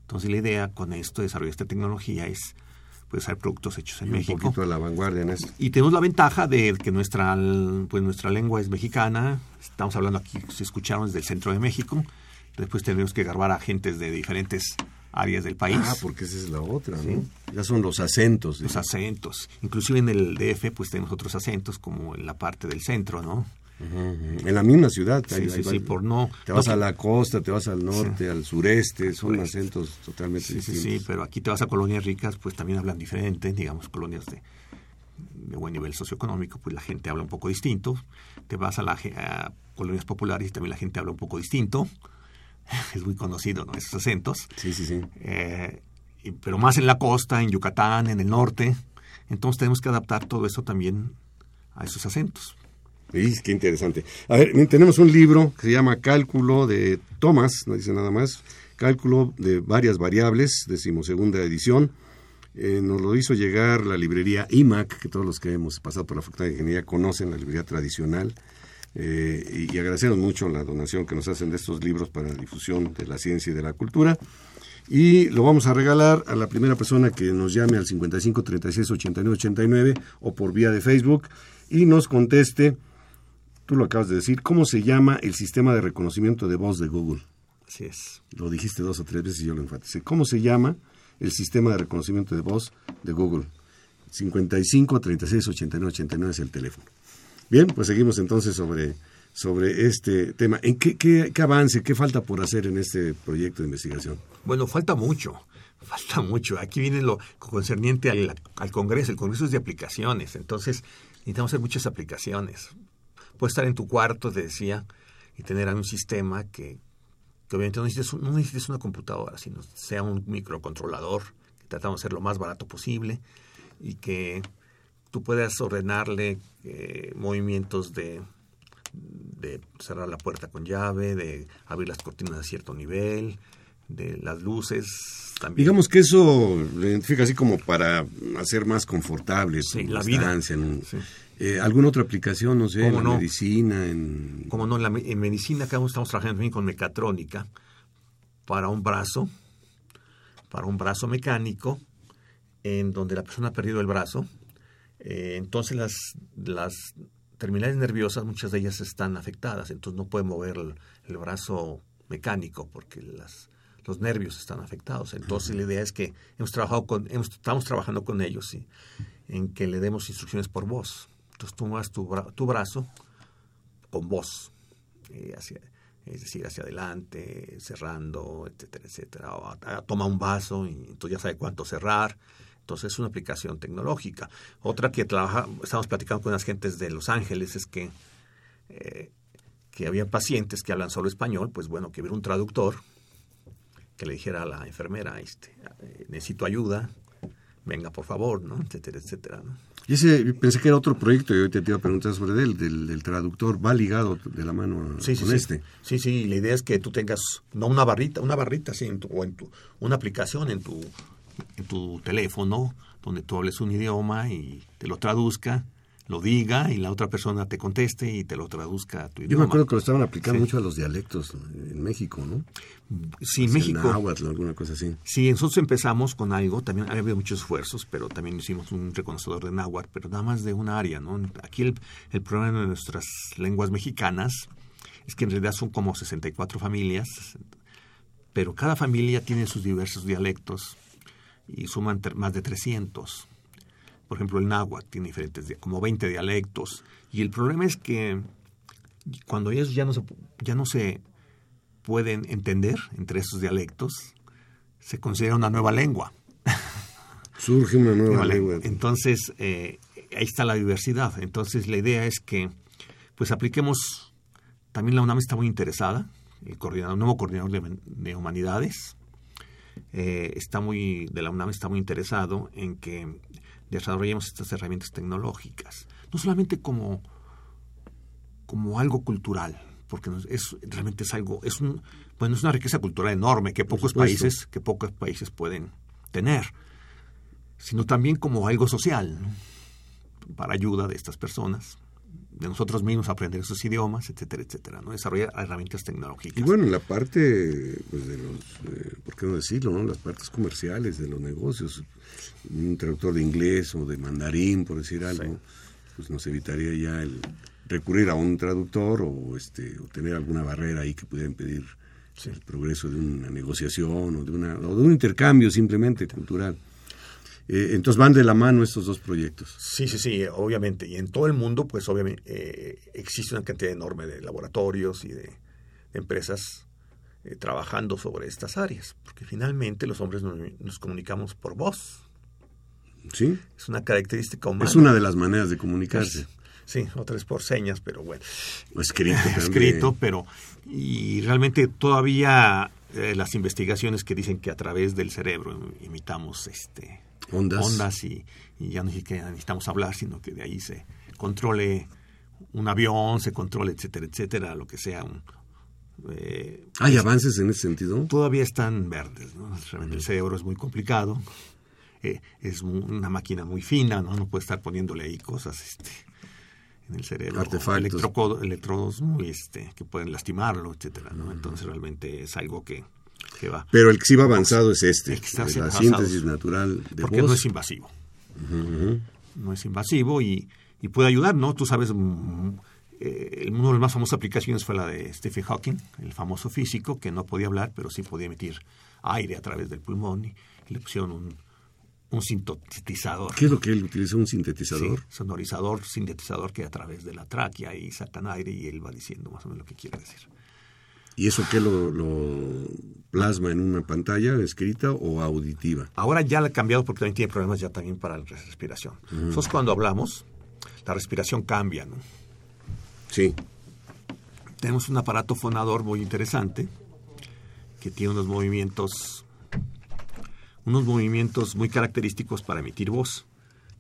Entonces la idea con esto, de desarrollar esta tecnología, es pues hacer productos hechos en México. Un poquito a la vanguardia en esto. Y tenemos la ventaja de que nuestra, pues nuestra lengua es mexicana, estamos hablando aquí, si escucharon, desde el centro de México, después tenemos que grabar a agentes de diferentes áreas del país. Ah, porque esa es la otra, ¿no? Ya son los acentos. Los acentos. Inclusive en el DF, pues tenemos otros acentos, como en la parte del centro, ¿no? En la misma ciudad. Sí, sí, por no. Te vas a la costa, te vas al norte, al sureste, son acentos totalmente distintos. Sí, sí, pero aquí te vas a colonias ricas, pues también hablan diferente, digamos, colonias de, de buen nivel socioeconómico, pues la gente habla un poco distinto. Te vas a, la, colonias populares y también la gente habla un poco distinto. [LAUGHS] Es muy conocido, ¿no? Esos acentos. Sí, sí, sí. Eh, pero más en la costa, en Yucatán, en el norte. Entonces tenemos que adaptar todo eso también a esos acentos. Qué interesante. A ver, tenemos un libro que se llama Cálculo de Thomas, no dice nada más, Cálculo de varias variables, decimosegunda edición. Eh, nos lo hizo llegar la librería IMAC, que todos los que hemos pasado por la Facultad de Ingeniería conocen, la librería tradicional. Eh, y, agradecemos mucho la donación que nos hacen de estos libros para la difusión de la ciencia y de la cultura. Y lo vamos a regalar a la primera persona que nos llame al 55 36 89 89 o por vía de Facebook y nos conteste tú lo acabas de decir, ¿cómo se llama el sistema de reconocimiento de voz de Google? Así es. Lo dijiste dos o tres veces y yo lo enfaticé. ¿Cómo se llama el sistema de reconocimiento de voz de Google? 55 36 89 89 es el teléfono. Bien, pues seguimos entonces sobre, sobre este tema. ¿En qué, qué, avance, qué falta por hacer en este proyecto de investigación? Bueno, falta mucho. Falta mucho. Aquí viene lo concerniente al, al Congreso. El Congreso es de aplicaciones. Entonces, necesitamos hacer muchas aplicaciones. Puedes estar en tu cuarto, te decía, y tener un sistema que, obviamente no necesites, una computadora, sino sea un microcontrolador, que tratamos de ser lo más barato posible y que tú puedas ordenarle eh, movimientos de, de cerrar la puerta con llave, de abrir las cortinas a cierto nivel, de las luces. También. Digamos que eso lo identifica así como para hacer más confortable la vida. Eh, ¿Alguna otra aplicación, no sé, en medicina? En... Como no, en, medicina acá estamos trabajando también con mecatrónica para un brazo, para un brazo mecánico, en donde la persona ha perdido el brazo. Eh, entonces las, las terminales nerviosas, muchas de ellas están afectadas, entonces no puede mover el, brazo mecánico porque las, los nervios están afectados. Entonces la idea es que hemos trabajado con, estamos trabajando con ellos ¿sí? en que le demos instrucciones por voz. Entonces tú mueves tu, brazo con voz, eh, es decir, hacia adelante, cerrando, etcétera, etcétera. O toma un vaso y entonces ya sabe cuánto cerrar. Entonces es una aplicación tecnológica. Otra que trabaja, estamos platicando con las gentes de Los Ángeles es que, eh, que había pacientes que hablan solo español, pues bueno, que hubiera un traductor que le dijera a la enfermera, este, eh, necesito ayuda, venga por favor, ¿no? etcétera, etcétera. ¿no? Y ese, pensé que era otro proyecto y hoy te iba a preguntar sobre él, del, traductor, va ligado de la mano con este. Sí, sí, la idea es que tú tengas, no una barrita, una barrita, sí, en tu, o en tu, una aplicación en tu, en tu teléfono, donde tú hables un idioma y te lo traduzca lo diga y la otra persona te conteste y te lo traduzca a tu Yo idioma. me acuerdo que lo estaban aplicando Sí. mucho a los dialectos en México, ¿no? Sí, Hacia México. náhuatl, alguna cosa así. Sí, nosotros empezamos con algo, también había habido muchos esfuerzos, pero también hicimos un reconocedor de náhuatl, pero nada más de un área, ¿no? Aquí el, el problema de nuestras lenguas mexicanas es que en realidad son como 64 familias, pero cada familia tiene sus diversos dialectos y suman más de 300. Por ejemplo, el náhuatl tiene diferentes, como 20 dialectos. Y el problema es que cuando ellos ya no se, ya no se pueden entender entre esos dialectos, se considera una nueva lengua. [LAUGHS] Surge una nueva Nueva lengua. Entonces, eh, ahí está la diversidad. Entonces, la idea es que, pues, apliquemos, también la UNAM está muy interesada, el coordinador, nuevo coordinador de, de humanidades, eh, está muy, de la UNAM está muy interesado en que desarrollemos estas herramientas tecnológicas, no solamente como, como algo cultural, porque es, realmente es algo, es un, bueno, es una riqueza cultural enorme que pocos países, que pocos países pueden tener, sino también como algo social, ¿no? para ayuda de estas personas, de nosotros mismos aprender esos idiomas, etcétera, etcétera, ¿no? desarrollar herramientas tecnológicas. Y bueno, en la parte, pues de los, eh, ¿por qué no decirlo, no? Las partes comerciales de los negocios, un traductor de inglés o de mandarín, por decir algo, pues nos evitaría ya el recurrir a un traductor o este o tener alguna barrera ahí que pudiera impedir el progreso de una negociación o de una o de un intercambio simplemente cultural. Eh, entonces van de la mano estos dos proyectos. Sí, sí, sí, obviamente. Y en todo el mundo, pues obviamente eh, existe una cantidad enorme de laboratorios y de, de empresas eh, trabajando sobre estas áreas, porque finalmente los hombres nos, nos comunicamos por voz. ¿Sí? Es una característica humana. Es una de las maneras de comunicarse. Sí, otra es por señas, pero bueno. O escrito [LAUGHS] también. escrito, pero y realmente todavía eh, las investigaciones que dicen que a través del cerebro imitamos este Ondas. ondas y, y ya no es que necesitamos hablar, sino que de ahí se controle un avión, se controle, etcétera, etcétera, lo que sea. Un, eh, ¿Hay avances en ese sentido? todavía están verdes, ¿no? Realmente el cerebro es muy complicado, eh, es una máquina muy fina, ¿no? No puede estar poniéndole ahí cosas este, en el cerebro. Artefactos. electrodos muy, este, que pueden lastimarlo, etcétera, ¿no? Entonces realmente es algo que, que va. Pero el que sí va avanzado es este, está la avanzado. síntesis natural de porque voz. no es invasivo. No es invasivo y, y puede ayudar, ¿no? Tú sabes, mm, eh, una de las más famosas aplicaciones fue la de Stephen Hawking, el famoso físico, que no podía hablar, pero sí podía emitir aire a través del pulmón y, y le pusieron un, un sintetizador. ¿Qué es lo que él utiliza? ¿Un sintetizador? Sí, sonorizador, sintetizador que a través de la tráquea y sacan aire y él va diciendo más o menos lo que quiere decir. ¿Y eso qué lo, lo plasma en una pantalla escrita o auditiva? Ahora ya la ha cambiado porque también tiene problemas ya también para la respiración. Nosotros cuando hablamos, la respiración cambia, ¿no? Sí. Tenemos un aparato fonador muy interesante que tiene unos movimientos unos movimientos muy característicos para emitir voz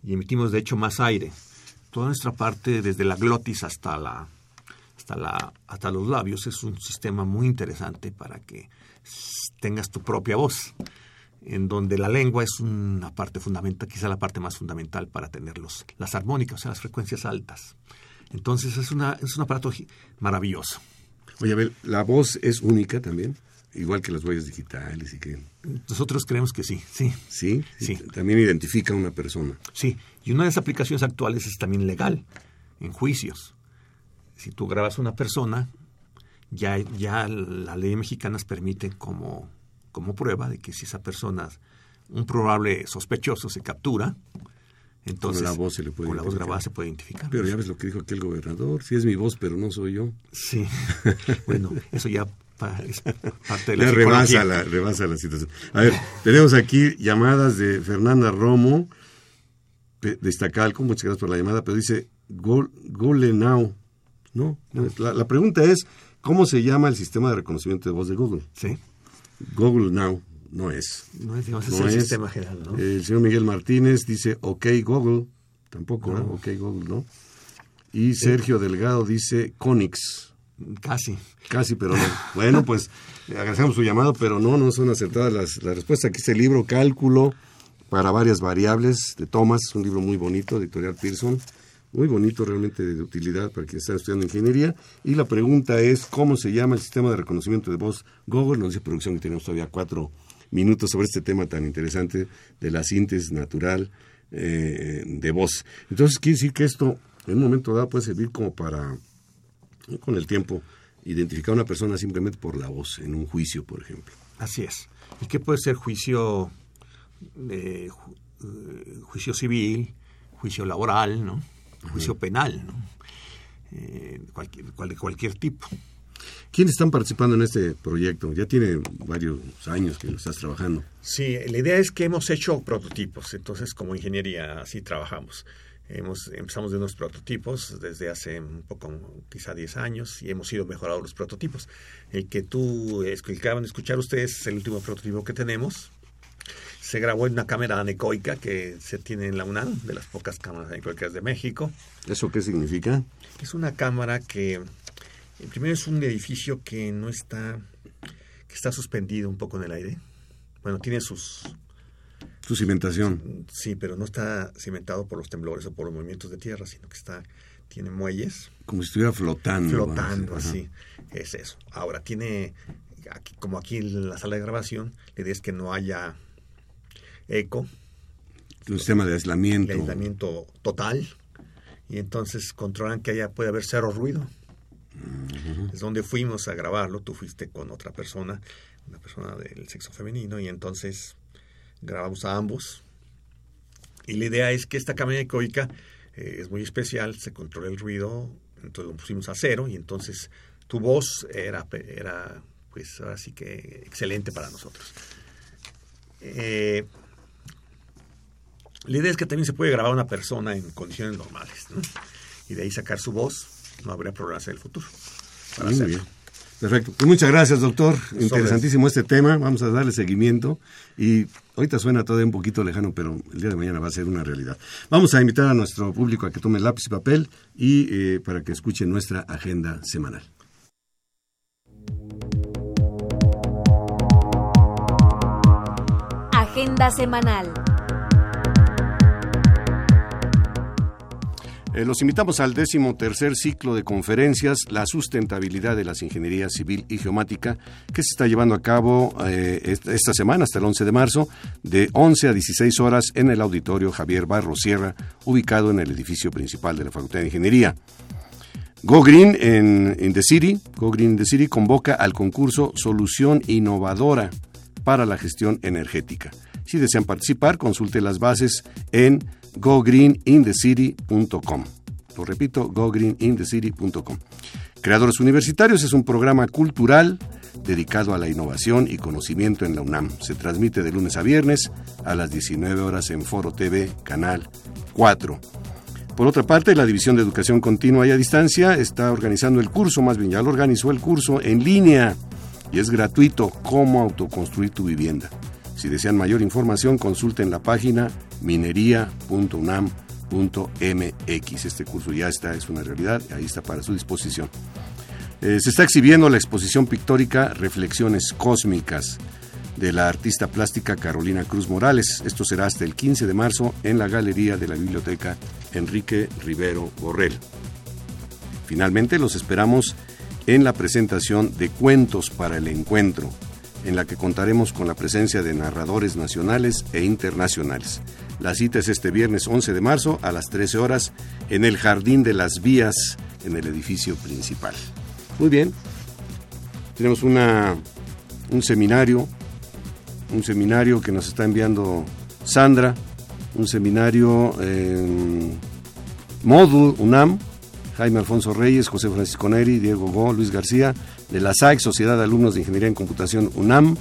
y emitimos de hecho más aire. Toda nuestra parte desde la glotis hasta la hasta la hasta los labios es un sistema muy interesante para que tengas tu propia voz en donde la lengua es una parte fundamental, quizá la parte más fundamental para tener los, las armónicas, o sea, las frecuencias altas. Entonces es, una, es un aparato maravilloso. Oye, a ver, la voz es única también, igual que las huellas digitales y que... Nosotros creemos que sí, sí, ¿Sí? Sí. También identifica a una persona. sí. Y una de las aplicaciones actuales es también legal, en juicios. Si tú grabas a una persona, ya, ya la ley mexicana permite como, como prueba de que si esa persona, un probable sospechoso, se captura, entonces la voz se le puede con la voz grabada se puede identificar. Pero ya ves lo que dijo aquí el gobernador, sí es mi voz, pero no soy yo. Sí, [LAUGHS] bueno, eso ya es parte de la Ya rebasa la, rebasa la situación. A ver, tenemos aquí llamadas de Fernanda Romo, de Iztacalco, muchas gracias por la llamada, pero dice Go- Google Now. No, no es- la, la pregunta es, ¿cómo se llama el sistema de reconocimiento de voz de Google? Sí, Google Now no es. no es, digamos, es No el es. sistema general, ¿no? El señor Miguel Martínez dice, ok Google, tampoco, ¿no? Ok Google, ¿no? Y Sergio Delgado dice, Conix. Casi. Casi, pero no. [LAUGHS] Bueno, pues agradecemos su llamado, pero no, no son acertadas las, las respuestas. Aquí está el libro Cálculo para varias variables de Thomas, un libro muy bonito, editorial Pearson, muy bonito, realmente de utilidad para quienes están estudiando ingeniería. Y la pregunta es, ¿cómo se llama el sistema de reconocimiento de voz Google? Nos dice producción que tenemos todavía cuatro minutos sobre este tema tan interesante de la síntesis natural eh, de voz. Entonces, quiere decir que esto, en un momento dado, puede servir como para, con el tiempo, identificar a una persona simplemente por la voz, en un juicio, por ejemplo. Así es. ¿Y qué puede ser juicio, eh, juicio civil, juicio laboral, ¿no? Juicio penal, ¿no? Eh, cualquier, de cualquier tipo. ¿Quiénes están participando en este proyecto? Ya tiene varios años que lo estás trabajando. Sí, la idea es que hemos hecho prototipos, entonces como ingeniería así trabajamos. Hemos, empezamos de unos prototipos desde hace un poco, quizá 10 años, y hemos ido mejorando los prototipos. El que tú explicaban, escuchar ustedes es el último prototipo que tenemos, se grabó en una cámara anecoica que se tiene en la UNAM, de las pocas cámaras anecoicas de México. ¿Eso qué significa? Es una cámara que, primero es un edificio que no está, que está suspendido un poco en el aire. Bueno, tiene sus... Su cimentación. Sí, pero no está cimentado por los temblores o por los movimientos de tierra, sino que está, tiene muelles. Como si estuviera flotando. Flotando, así. Es eso. Ahora, tiene, aquí, como aquí en la sala de grabación, la idea es que no haya eco. Un sistema de aislamiento. De aislamiento total. Y entonces controlan que haya puede haber cero ruido. Es donde fuimos a grabarlo. Tú fuiste con otra persona, una persona del sexo femenino, y entonces grabamos a ambos. Y la idea es que esta cámara ecoica eh, es muy especial, se controla el ruido, entonces lo pusimos a cero y entonces tu voz era, era pues ahora sí que excelente para nosotros. Eh, la idea es que también se puede grabar una persona en condiciones normales y de ahí sacar su voz. No habría problemas en el futuro. Muy bien. Perfecto. Pues muchas gracias, doctor. Interesantísimo este tema. Vamos a darle seguimiento. Y ahorita suena todo un poquito lejano, pero el día de mañana va a ser una realidad. Vamos a invitar a nuestro público a que tome lápiz y papel y eh, para que escuchen nuestra agenda semanal. Agenda semanal. Eh, los invitamos al décimo tercer ciclo de conferencias La sustentabilidad de las ingenierías civil y geomática que se está llevando a cabo eh, esta semana hasta el 11 de marzo de 11 a 16 horas en el auditorio Javier Barro Sierra ubicado en el edificio principal de la Facultad de Ingeniería. Go Green en in the City, Go Green in the City convoca al concurso Solución Innovadora para la Gestión Energética. Si desean participar, consulte las bases en gogreeninthecity.com. Lo repito, gogreeninthecity.com. Creadores Universitarios es un programa cultural dedicado a la innovación y conocimiento en la UNAM. Se transmite de lunes a viernes a las 19 horas en Foro TV, Canal 4. Por otra parte, la División de Educación Continua y a Distancia está organizando el curso, más bien ya lo organizó el curso en línea y es gratuito, cómo autoconstruir tu vivienda. Si desean mayor información, consulten la página minería.unam.mx. Este curso ya está, es una realidad, ahí está para su disposición. Eh, se está exhibiendo la exposición pictórica Reflexiones Cósmicas de la artista plástica Carolina Cruz Morales. Esto será hasta el 15 de marzo en la galería de la biblioteca Enrique Rivero Borrell. Finalmente, los esperamos en la presentación de Cuentos para el Encuentro, en la que contaremos con la presencia de narradores nacionales e internacionales. La cita es este viernes 11 de marzo a las 13 horas en el Jardín de las Vías, en el edificio principal. Muy bien, tenemos una, un seminario, un seminario que nos está enviando Sandra, un seminario en Módulo UNAM, Jaime Alfonso Reyes, José Francisco Neri, Diego Go, Luis García, de la SAIC, Sociedad de Alumnos de Ingeniería en Computación UNAM.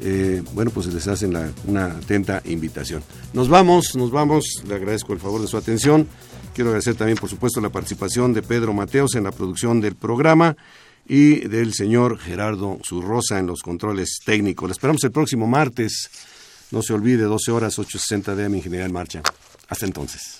Eh, bueno, pues les hacen una atenta invitación. Nos vamos, nos vamos, le agradezco el favor de su atención. Quiero agradecer también, por supuesto, la participación de Pedro Mateos en la producción del programa y del señor Gerardo Zurrosa en los controles técnicos. Le esperamos el próximo martes. No se olvide, 12 horas, 8.60 de Ingeniería en Marcha. Hasta entonces.